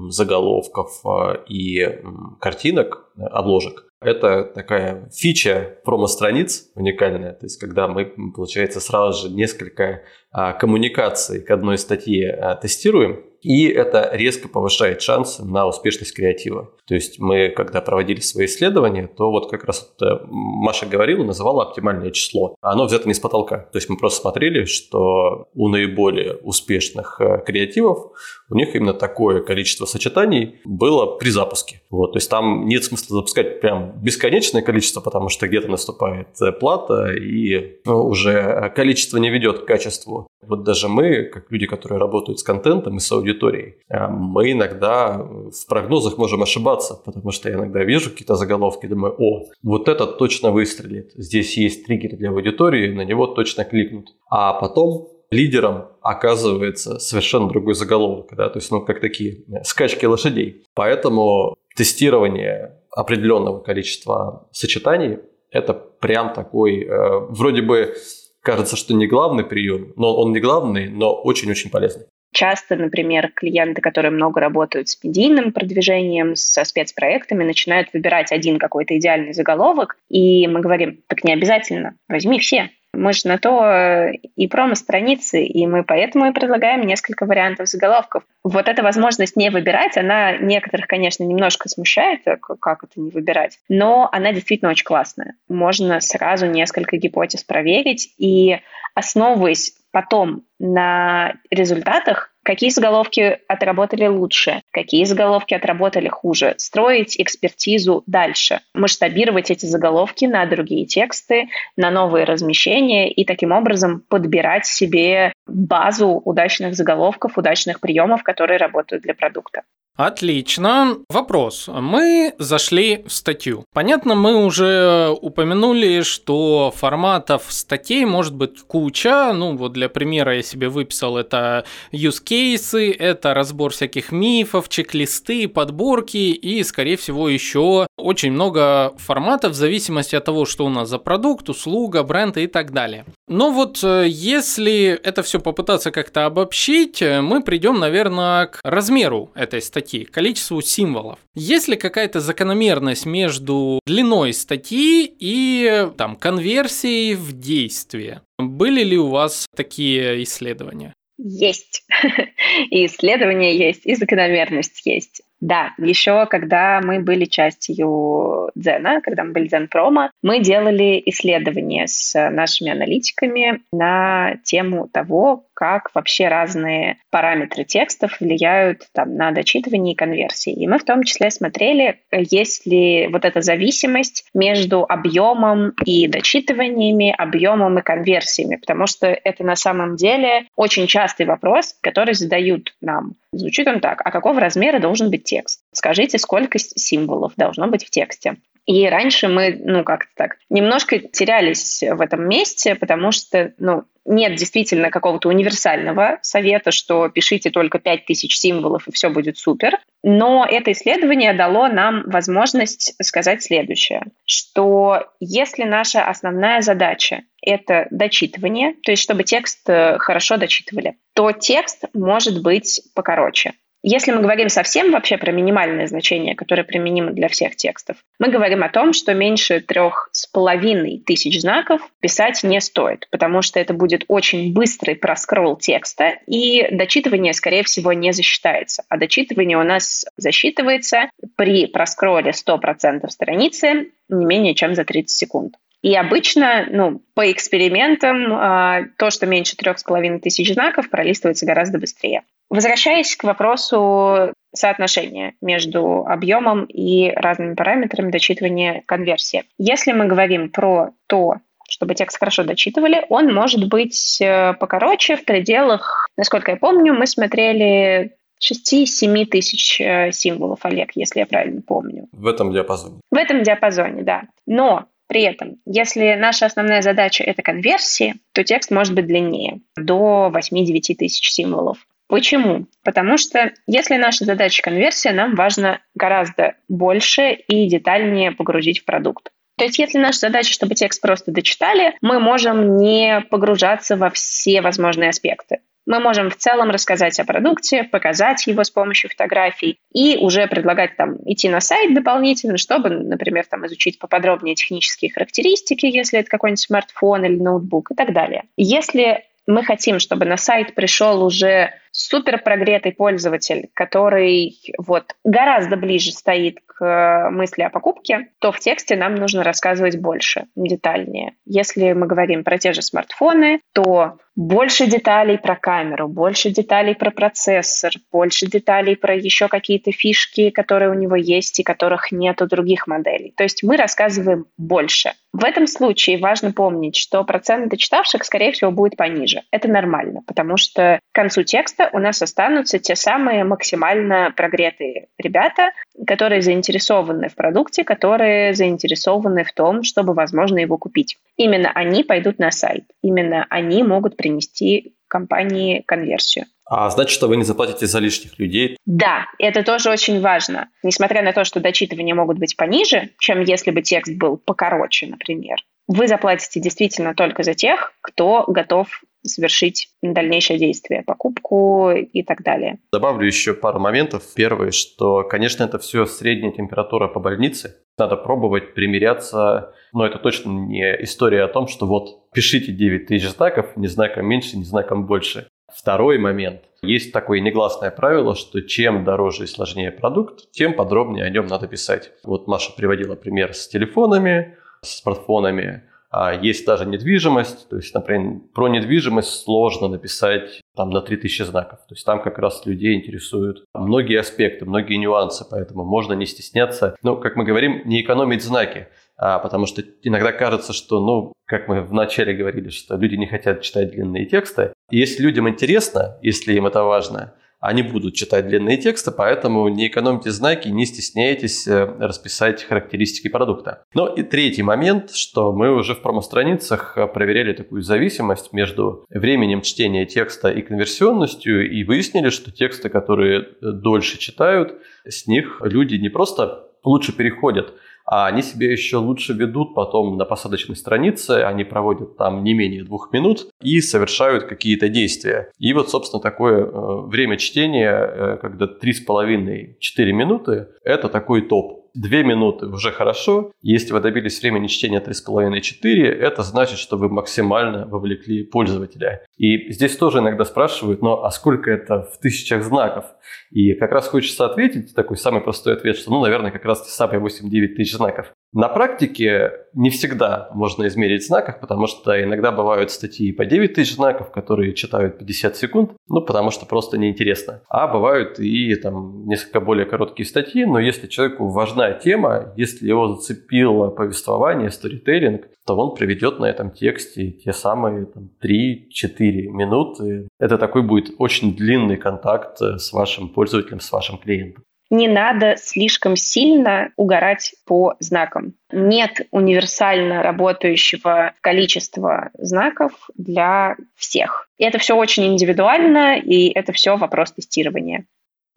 заголовков а, и картинок, обложек, это такая фича промо-страниц уникальная, то есть когда мы, получается, сразу же несколько а, коммуникаций к одной статье а, тестируем, и это резко повышает шансы на успешность креатива. То есть мы, когда проводили свои исследования, то вот как раз вот э, Маша говорила, называла оптимальное число. Оно взято не с потолка. То есть мы просто смотрели, что у наиболее успешных э, креативов у них именно такое количество сочетаний было при запуске. Вот, то есть там нет смысла запускать прям бесконечное количество, потому что где-то наступает э, плата, и ну, уже количество не ведет к качеству. Вот даже мы, как люди, которые работают с контентом и с аудиторией, мы иногда в прогнозах можем ошибаться потому что я иногда вижу какие-то заголовки, думаю, о, вот это точно выстрелит. Здесь есть триггер для аудитории, на него точно кликнут. А потом лидером оказывается совершенно другой заголовок, да, то есть, ну, как такие скачки лошадей. Поэтому тестирование определенного количества сочетаний – это прям такой, э, вроде бы кажется, что не главный прием, но он не главный, но очень-очень полезный. Часто, например, клиенты, которые много работают с медийным продвижением, со спецпроектами, начинают выбирать один какой-то идеальный заголовок, и мы говорим, так не обязательно, возьми все. Мы же на то э, и промо-страницы, и мы поэтому и предлагаем несколько вариантов заголовков. Вот эта возможность не выбирать, она некоторых, конечно, немножко смущает, э, как это не выбирать, но она действительно очень классная. Можно сразу несколько гипотез проверить, и основываясь потом на результатах, какие заголовки отработали лучше, какие заголовки отработали хуже, строить экспертизу дальше, масштабировать эти заголовки на другие тексты, на новые размещения и таким образом подбирать себе базу удачных заголовков, удачных приемов, которые работают для продукта. Отлично. Вопрос. Мы зашли в статью. Понятно, мы уже упомянули, что форматов статей может быть куча. Ну, вот для примера я себе выписал это use cases, это разбор всяких мифов, чек-листы, подборки и, скорее всего, еще очень много форматов в зависимости от того, что у нас за продукт, услуга, бренд и так далее. Но вот э, если это все попытаться как-то обобщить, мы придем, наверное, к размеру этой статьи статьи, количеству символов. Есть ли какая-то закономерность между длиной статьи и там, конверсией в действие? Были ли у вас такие исследования? Есть. И исследования есть, и закономерность есть. Да, еще когда мы были частью Дзена, когда мы были Дзен-промо, мы делали исследования с нашими аналитиками на тему того, как вообще разные параметры текстов влияют там, на дочитывание и конверсии. И мы в том числе смотрели, есть ли вот эта зависимость между объемом и дочитываниями, объемом и конверсиями, потому что это на самом деле очень частый вопрос, который задают нам. Звучит он так, а какого размера должен быть текст? Скажите, сколько символов должно быть в тексте? И раньше мы, ну, как-то так, немножко терялись в этом месте, потому что, ну, нет действительно какого-то универсального совета, что пишите только 5000 символов и все будет супер. Но это исследование дало нам возможность сказать следующее, что если наша основная задача — это дочитывание, то есть чтобы текст э, хорошо дочитывали, то текст может быть покороче. Если мы говорим совсем вообще про минимальное значение, которое применимо для всех текстов, мы говорим о том, что меньше трех с половиной тысяч знаков писать не стоит, потому что это будет очень быстрый проскролл текста, и дочитывание, скорее всего, не засчитается. А дочитывание у нас засчитывается при проскролле 100% страницы не менее чем за 30 секунд. И обычно, ну, по экспериментам, а, то, что меньше трех с половиной тысяч знаков, пролистывается гораздо быстрее. Возвращаясь к вопросу соотношения между объемом и разными параметрами дочитывания конверсии. Если мы говорим про то, чтобы текст хорошо дочитывали, он может быть э, покороче в пределах, насколько я помню, мы смотрели 6-7 тысяч э, символов, Олег, если я правильно помню. В этом диапазоне. В этом диапазоне, да. Но при этом, если наша основная задача — это конверсии, то текст может быть длиннее, до 8-9 тысяч символов. Почему? Потому что если наша задача конверсия, нам важно гораздо больше и детальнее погрузить в продукт. То есть если наша задача, чтобы текст просто дочитали, мы можем не погружаться во все возможные аспекты. Мы можем в целом рассказать о продукте, показать его с помощью фотографий и уже предлагать там идти на сайт дополнительно, чтобы, например, там изучить поподробнее технические характеристики, если это какой-нибудь смартфон или ноутбук и так далее. Если мы хотим, чтобы на сайт пришел уже супер прогретый пользователь, который вот гораздо ближе стоит к э, мысли о покупке, то в тексте нам нужно рассказывать больше, детальнее. Если мы говорим про те же смартфоны, то больше деталей про камеру, больше деталей про процессор, больше деталей про еще какие-то фишки, которые у него есть и которых нет у других моделей. То есть мы рассказываем больше. В этом случае важно помнить, что процент дочитавших, скорее всего, будет пониже. Это нормально, потому что к концу текста у нас останутся те самые максимально прогретые ребята, которые заинтересованы в продукте, которые заинтересованы в том, чтобы, возможно, его купить. Именно они пойдут на сайт, именно они могут принести компании конверсию. А значит, что вы не заплатите за лишних людей? Да, это тоже очень важно. Несмотря на то, что дочитывания могут быть пониже, чем если бы текст был покороче, например, вы заплатите действительно только за тех, кто готов совершить дальнейшее действие, покупку и так далее. Добавлю еще пару моментов. Первое, что, конечно, это все средняя температура по больнице. Надо пробовать, примеряться. Но это точно не история о том, что вот пишите 9 тысяч знаков, не знаком меньше, не знаком больше. Второй момент. Есть такое негласное правило, что чем дороже и сложнее продукт, тем подробнее о нем надо писать. Вот Маша приводила пример с телефонами, с смартфонами. А есть даже недвижимость, то есть, например, про недвижимость сложно написать там на 3000 знаков. То есть там как раз людей интересуют многие аспекты, многие нюансы, поэтому можно не стесняться. Ну, как мы говорим, не экономить знаки, а, потому что иногда кажется, что, ну, как мы вначале говорили, что люди не хотят читать длинные тексты. И если людям интересно, если им это важно, они будут читать длинные тексты, поэтому не экономьте знаки, не стесняйтесь э, расписать характеристики продукта. Ну и третий момент, что мы уже в промо-страницах э, проверяли такую зависимость между временем чтения текста и конверсионностью, и выяснили, что тексты, которые дольше читают, с них люди не просто лучше переходят, а они себя еще лучше ведут потом на посадочной странице, они проводят там не менее двух минут и совершают какие-то действия. И вот, собственно, такое э, время чтения, э, когда 3,5-4 минуты, это такой топ. Две минуты уже хорошо. Если вы добились времени чтения 3,5-4, это значит, что вы максимально вовлекли пользователя. И здесь тоже иногда спрашивают, ну а сколько это в тысячах знаков? И как раз хочется ответить такой самый простой ответ, что, ну, наверное, как раз те самые 8-9 тысяч знаков. На практике не всегда можно измерить в знаках, потому что иногда бывают статьи по 9 тысяч знаков, которые читают 50 секунд, ну, потому что просто неинтересно. А бывают и там несколько более короткие статьи, но если человеку важна тема, если его зацепило повествование, сторителлинг, то он приведет на этом тексте те самые там, 3-4 минуты. Это такой будет очень длинный контакт с вашим пользователем, с вашим клиентом не надо слишком сильно угорать по знакам. Нет универсально работающего количества знаков для всех. И это все очень индивидуально, и это все вопрос тестирования.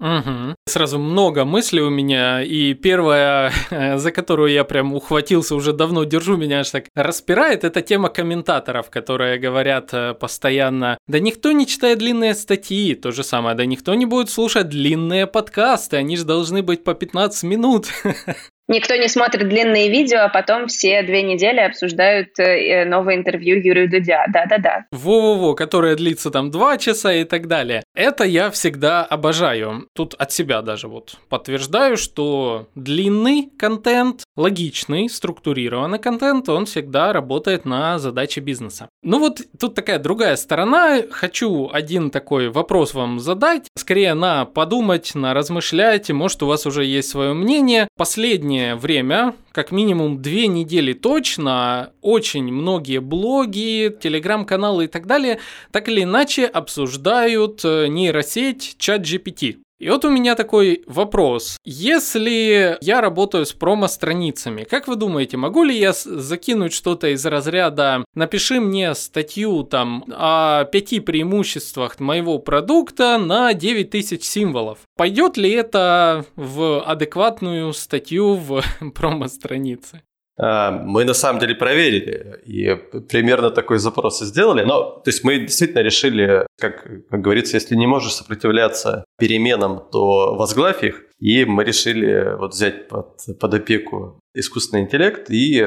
Угу. Сразу много мыслей у меня, и первая, за которую я прям ухватился, уже давно держу, меня аж так распирает, это тема комментаторов, которые говорят э, постоянно, да никто не читает длинные статьи, то же самое, да никто не будет слушать длинные подкасты, они же должны быть по 15 минут. Никто не смотрит длинные видео, а потом все две недели обсуждают э, новое интервью Юрию Дудя. Да-да-да. Во-во-во, которое длится там два часа и так далее. Это я всегда обожаю. Тут от себя даже вот подтверждаю, что длинный контент, логичный, структурированный контент, он всегда работает на задачи бизнеса. Ну вот тут такая другая сторона. Хочу один такой вопрос вам задать. Скорее на подумать, на размышлять. Может у вас уже есть свое мнение. Последнее последнее время, как минимум две недели точно, очень многие блоги, телеграм-каналы и так далее так или иначе обсуждают э, нейросеть чат GPT. И вот у меня такой вопрос. Если я работаю с промо-страницами, как вы думаете, могу ли я закинуть что-то из разряда «напиши мне статью там о пяти преимуществах моего продукта на 9000 символов»? Пойдет ли это в адекватную статью в промо-странице? А, мы на самом деле проверили и примерно такой запрос и сделали. Но, то есть мы действительно решили, как, как говорится, если не можешь сопротивляться переменам, то возглавь их. И мы решили вот взять под, под опеку искусственный интеллект и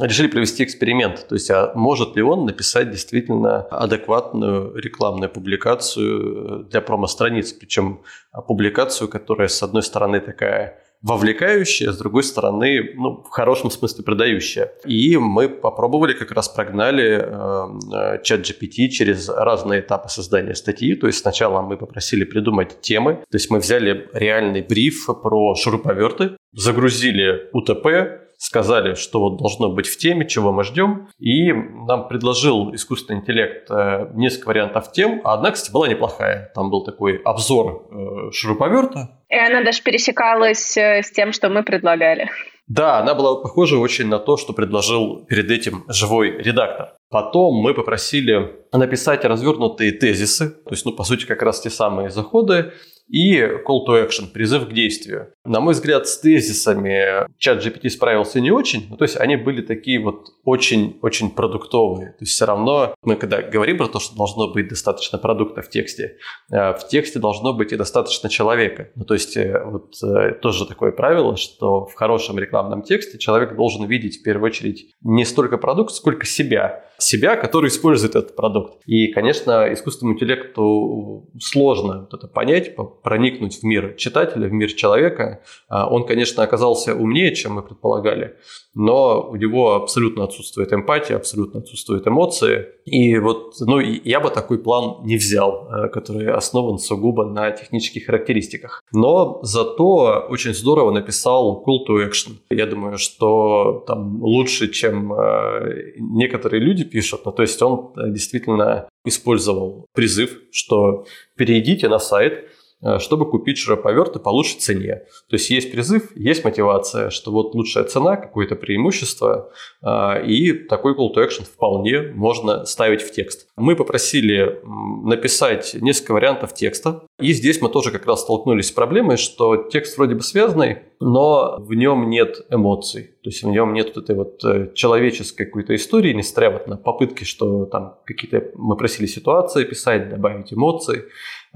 решили провести эксперимент. То есть, а может ли он написать действительно адекватную рекламную публикацию для промо-страниц, причем публикацию, которая, с одной стороны, такая вовлекающая, с другой стороны, ну, в хорошем смысле продающая. И мы попробовали, как раз прогнали э, чат GPT через разные этапы создания статьи. То есть сначала мы попросили придумать темы. То есть мы взяли реальный бриф про шуруповерты, загрузили УТП, сказали, что вот должно быть в теме, чего мы ждем, и нам предложил искусственный интеллект э, несколько вариантов тем, а одна, кстати, была неплохая. Там был такой обзор э, шуруповерта. И она даже пересекалась э, с тем, что мы предлагали. Да, она была похожа очень на то, что предложил перед этим живой редактор. Потом мы попросили написать развернутые тезисы, то есть, ну, по сути, как раз те самые заходы, и call to action, призыв к действию. На мой взгляд, с тезисами чат GPT справился не очень, ну, то есть они были такие вот очень-очень продуктовые. То есть все равно мы когда говорим про то, что должно быть достаточно продукта в тексте, э, в тексте должно быть и достаточно человека. Ну, то есть э, вот э, тоже такое правило, что в хорошем рекламном тексте человек должен видеть в первую очередь не столько продукт, сколько себя себя, который использует этот продукт. И, конечно, искусственному интеллекту сложно вот это понять, проникнуть в мир читателя, в мир человека. А он, конечно, оказался умнее, чем мы предполагали, но у него абсолютно отсутствует эмпатия, абсолютно отсутствуют эмоции. И вот, ну, я бы такой план не взял, э, который основан сугубо на технических характеристиках. Но зато очень здорово написал call to action. Я думаю, что там лучше, чем э, некоторые люди пишут. Ну, то есть он действительно использовал призыв, что перейдите на сайт, чтобы купить шуруповерты по лучшей цене. То есть есть призыв, есть мотивация, что вот лучшая цена, какое-то преимущество, э, и такой call to action вполне можно ставить в текст. Мы попросили написать несколько вариантов текста, и здесь мы тоже как раз столкнулись с проблемой, что текст вроде бы связанный, но в нем нет эмоций. То есть в нем нет вот этой вот э, человеческой какой-то истории, несмотря вот на попытки, что там какие-то мы просили ситуации писать, добавить эмоции.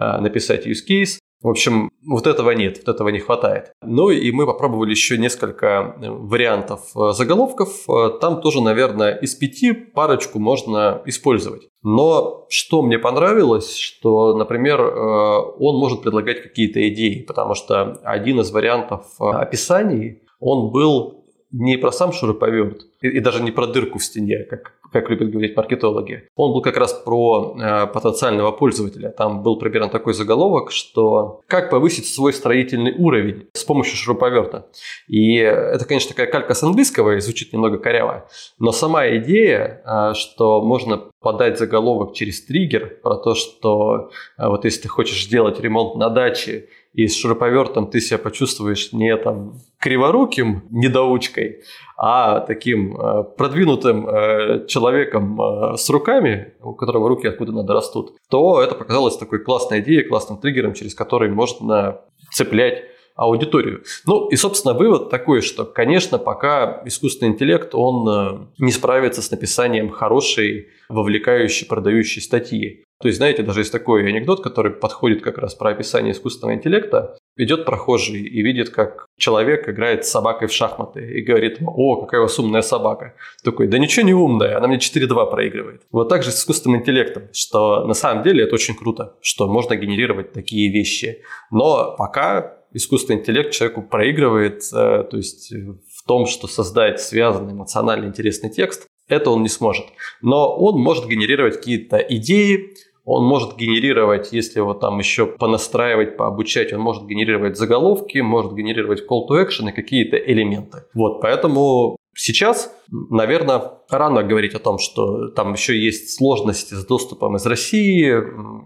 А, написать use case. В общем, вот этого нет, вот этого не хватает. Ну и мы попробовали еще несколько э, вариантов э, заголовков. Э, там тоже, наверное, из пяти парочку можно использовать. Но что мне понравилось, что, например, он может предлагать какие-то идеи, потому что один из вариантов описаний, он был не про сам шуруповерт, и даже не про дырку в стене, как как любят говорить маркетологи. Он был как раз про э, потенциального пользователя. Там был примерно такой заголовок, что как повысить свой строительный уровень с помощью шуруповерта. И это, конечно, такая калька с английского и звучит немного коряво, но сама идея, э, что можно подать заголовок через триггер про то, что э, вот если ты хочешь сделать ремонт на даче, и с шуруповертом ты себя почувствуешь не там криворуким недоучкой, а таким э, продвинутым э, человеком э, с руками, у которого руки откуда надо растут, то это показалось такой классной идеей, классным триггером, через который можно цеплять аудиторию. Ну и, собственно, вывод такой, что, конечно, пока искусственный интеллект, он не справится с написанием хорошей, вовлекающей, продающей статьи. То есть, знаете, даже есть такой анекдот, который подходит как раз про описание искусственного интеллекта. Идет прохожий и видит, как человек играет с собакой в шахматы и говорит о, какая у вас умная собака. Такой, да ничего не умная, она мне 4-2 проигрывает. Вот так же с искусственным интеллектом, что на самом деле это очень круто, что можно генерировать такие вещи. Но пока искусственный интеллект человеку проигрывает, э, то есть в том, что создать связанный эмоционально интересный текст, это он не сможет. Но он может генерировать какие-то идеи, он может генерировать, если его там еще понастраивать, пообучать, он может генерировать заголовки, может генерировать call to action и какие-то элементы. Вот, поэтому Сейчас, наверное, рано говорить о том, что там еще есть сложности с доступом из России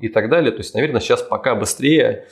и так далее. То есть, наверное, сейчас пока быстрее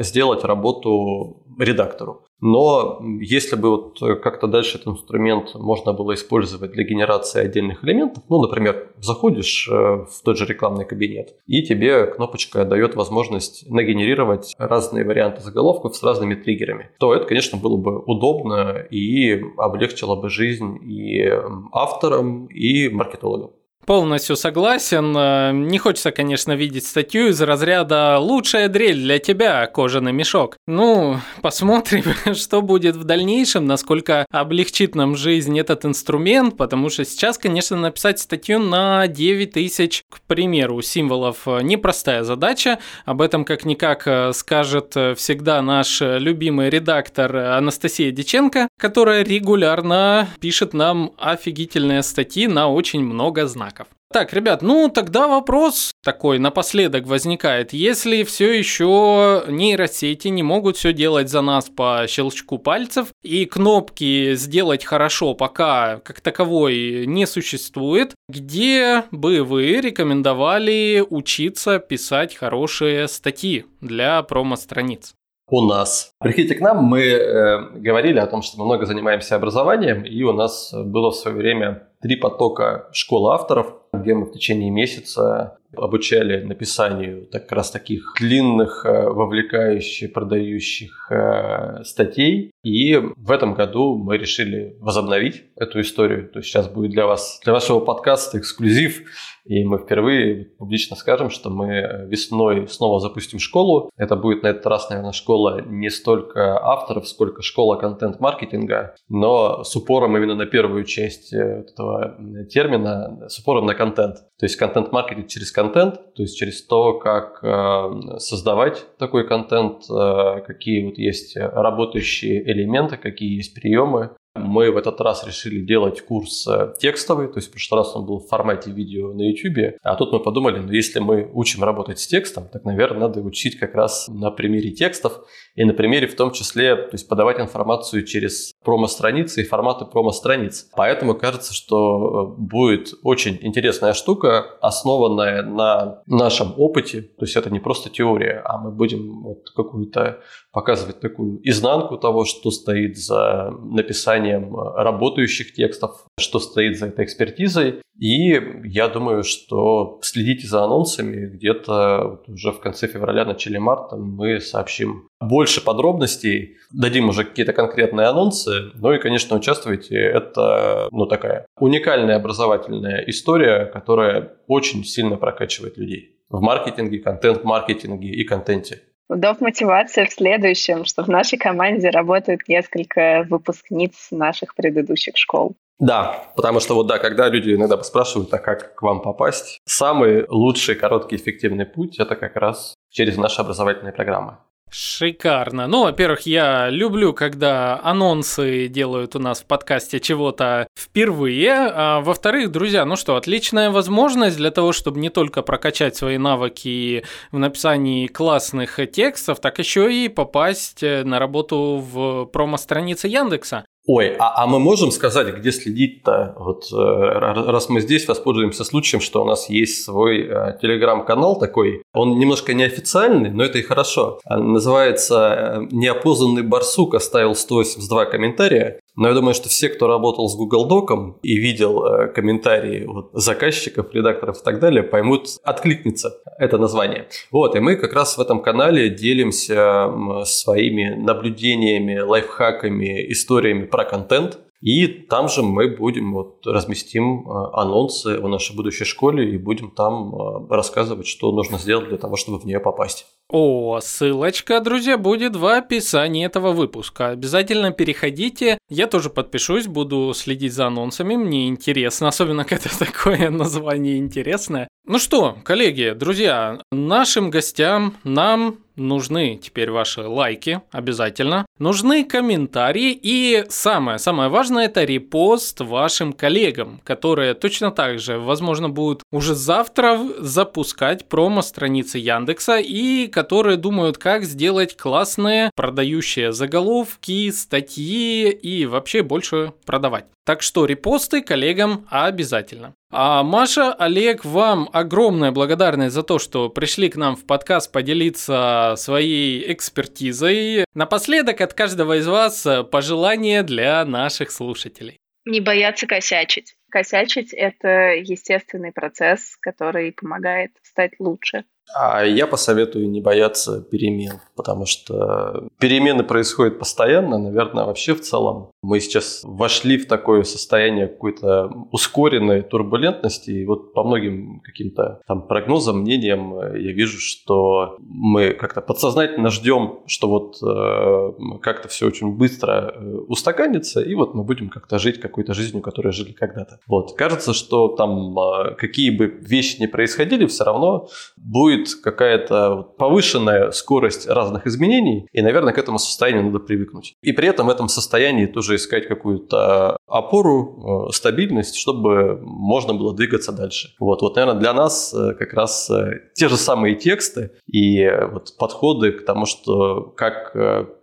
сделать работу редактору. Но если бы вот как-то дальше этот инструмент можно было использовать для генерации отдельных элементов, ну, например, заходишь э, в тот же рекламный кабинет, и тебе кнопочка дает возможность нагенерировать разные варианты заголовков с разными триггерами, то это, конечно, было бы удобно и облегчило бы жизнь и авторам, и маркетологам. Полностью согласен. Э, не хочется, конечно, видеть статью из разряда «Лучшая дрель для тебя, кожаный мешок». Ну, посмотрим, что будет в дальнейшем, насколько облегчит нам жизнь этот инструмент, потому что сейчас, конечно, написать статью на 9 тысяч, к примеру, символов э, непростая задача. Об этом как-никак э, скажет всегда наш любимый редактор Анастасия Диченко, которая регулярно пишет нам офигительные статьи на очень много знаков знаков. Так, ребят, ну тогда вопрос такой напоследок возникает. Если все еще нейросети не могут все делать за нас по щелчку пальцев, и кнопки «сделать хорошо» пока как таковой не существует, где бы вы рекомендовали учиться писать хорошие статьи для промо-страниц? у нас. Приходите к нам, мы э, говорили о том, что мы много занимаемся образованием, и у нас было в свое время три потока школы авторов, где мы в течение месяца обучали написанию так раз таких длинных, э, вовлекающих, продающих э, статей. И в этом году мы решили возобновить эту историю. То есть сейчас будет для вас, для вашего подкаста эксклюзив. И мы впервые публично скажем, что мы весной снова запустим школу. Это будет на этот раз, наверное, школа не столько авторов, сколько школа контент-маркетинга, но с упором именно на первую часть э, этого термина, с упором на контент. То есть контент-маркетинг через контент, то есть через то, как э, создавать такой контент, э, какие вот есть работающие элементы, какие есть приемы, Мы в этот раз решили делать курс э, текстовый, то есть в прошлый раз он был в формате видео на YouTube, а тут мы подумали, ну если мы учим работать с текстом, так, наверное, надо учить как раз на примере текстов и на примере в том числе, то есть подавать информацию через промо-страницы и форматы промо-страниц. Поэтому кажется, что э, будет очень интересная штука, основанная на нашем опыте, то есть это не просто теория, а мы будем вот какую-то показывать такую изнанку того, что стоит за написанием работающих текстов, что стоит за этой экспертизой. И я думаю, что следите за анонсами. Где-то уже в конце февраля, начале марта мы сообщим больше подробностей, дадим уже какие-то конкретные анонсы. Ну и, конечно, участвуйте. Это ну, такая уникальная образовательная история, которая очень сильно прокачивает людей в маркетинге, контент-маркетинге и контенте. Доп. мотивация в следующем, что в нашей команде работают несколько выпускниц наших предыдущих школ. Да, потому что вот да, когда люди иногда спрашивают, а как к вам попасть, самый лучший, короткий, эффективный путь – это как раз через наши образовательные программы. Шикарно. Ну, во-первых, я люблю, когда анонсы делают у нас в подкасте чего-то впервые. А во-вторых, друзья, ну что, отличная возможность для того, чтобы не только прокачать свои навыки в написании классных текстов, так еще и попасть на работу в промо-странице Яндекса. Ой, а, а мы можем сказать, где следить-то? Вот э, раз мы здесь воспользуемся случаем, что у нас есть свой э, телеграм-канал такой, он немножко неофициальный, но это и хорошо. Называется э, «Неопознанный барсук оставил 182 комментария». Но я думаю, что все, кто работал с Google Доком и видел э, комментарии вот, заказчиков, редакторов и так далее, поймут, откликнется это название. Вот, и мы как раз в этом канале делимся своими наблюдениями, лайфхаками, историями про контент. И там же мы будем вот разместим э, анонсы о нашей будущей школе и будем там э, рассказывать, что нужно сделать для того, чтобы в нее попасть. О, ссылочка, друзья, будет в описании этого выпуска. Обязательно переходите. Я тоже подпишусь, буду следить за анонсами. Мне интересно, особенно когда такое название интересное. Ну что, коллеги, друзья, нашим гостям, нам нужны теперь ваши лайки, обязательно. Нужны комментарии и самое-самое важное это репост вашим коллегам, которые точно так же, возможно, будут уже завтра запускать промо-страницы Яндекса и которые думают, как сделать классные продающие заголовки, статьи и вообще больше продавать. Так что репосты коллегам обязательно. А Маша, Олег, вам огромная благодарность за то, что пришли к нам в подкаст поделиться своей экспертизой. Напоследок от каждого из вас пожелание для наших слушателей. Не бояться косячить. Косячить – это естественный процесс, который помогает стать лучше. А я посоветую не бояться перемен, потому что перемены происходят постоянно, наверное, вообще в целом. Мы сейчас вошли в такое состояние какой-то ускоренной турбулентности, и вот по многим каким-то там прогнозам, мнениям я вижу, что мы как-то подсознательно ждем, что вот э, как-то все очень быстро э, устаканится, и вот мы будем как-то жить какой-то жизнью, которой жили когда-то. Вот. Кажется, что там э, какие бы вещи ни происходили, все равно будет будет какая-то повышенная скорость разных изменений, и, наверное, к этому состоянию надо привыкнуть. И при этом в этом состоянии тоже искать какую-то опору, э, стабильность, чтобы можно было двигаться дальше. Вот, вот наверное, для нас э, как раз э, те же самые тексты и вот подходы к тому, что как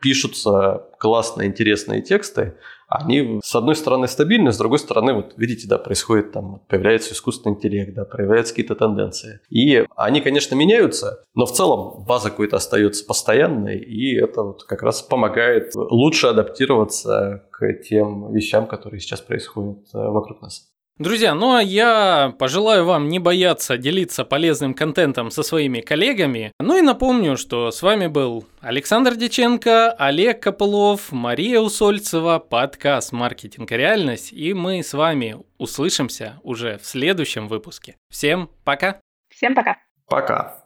пишутся классные, интересные тексты, они, с одной стороны, стабильны, с другой стороны, вот видите, да, происходит там, появляется искусственный интеллект, да, проявляются какие-то тенденции. И они, конечно, меняются, но в целом база какой-то остается постоянной, и это вот как раз помогает лучше адаптироваться к тем вещам, которые сейчас происходят э, вокруг нас. Друзья, ну а я пожелаю вам не бояться делиться полезным контентом со своими коллегами. Ну и напомню, что с вами был Александр Деченко, Олег Копылов, Мария Усольцева, подкаст «Маркетинг и реальность». И мы с вами услышимся уже в следующем выпуске. Всем пока! Всем пока! Пока!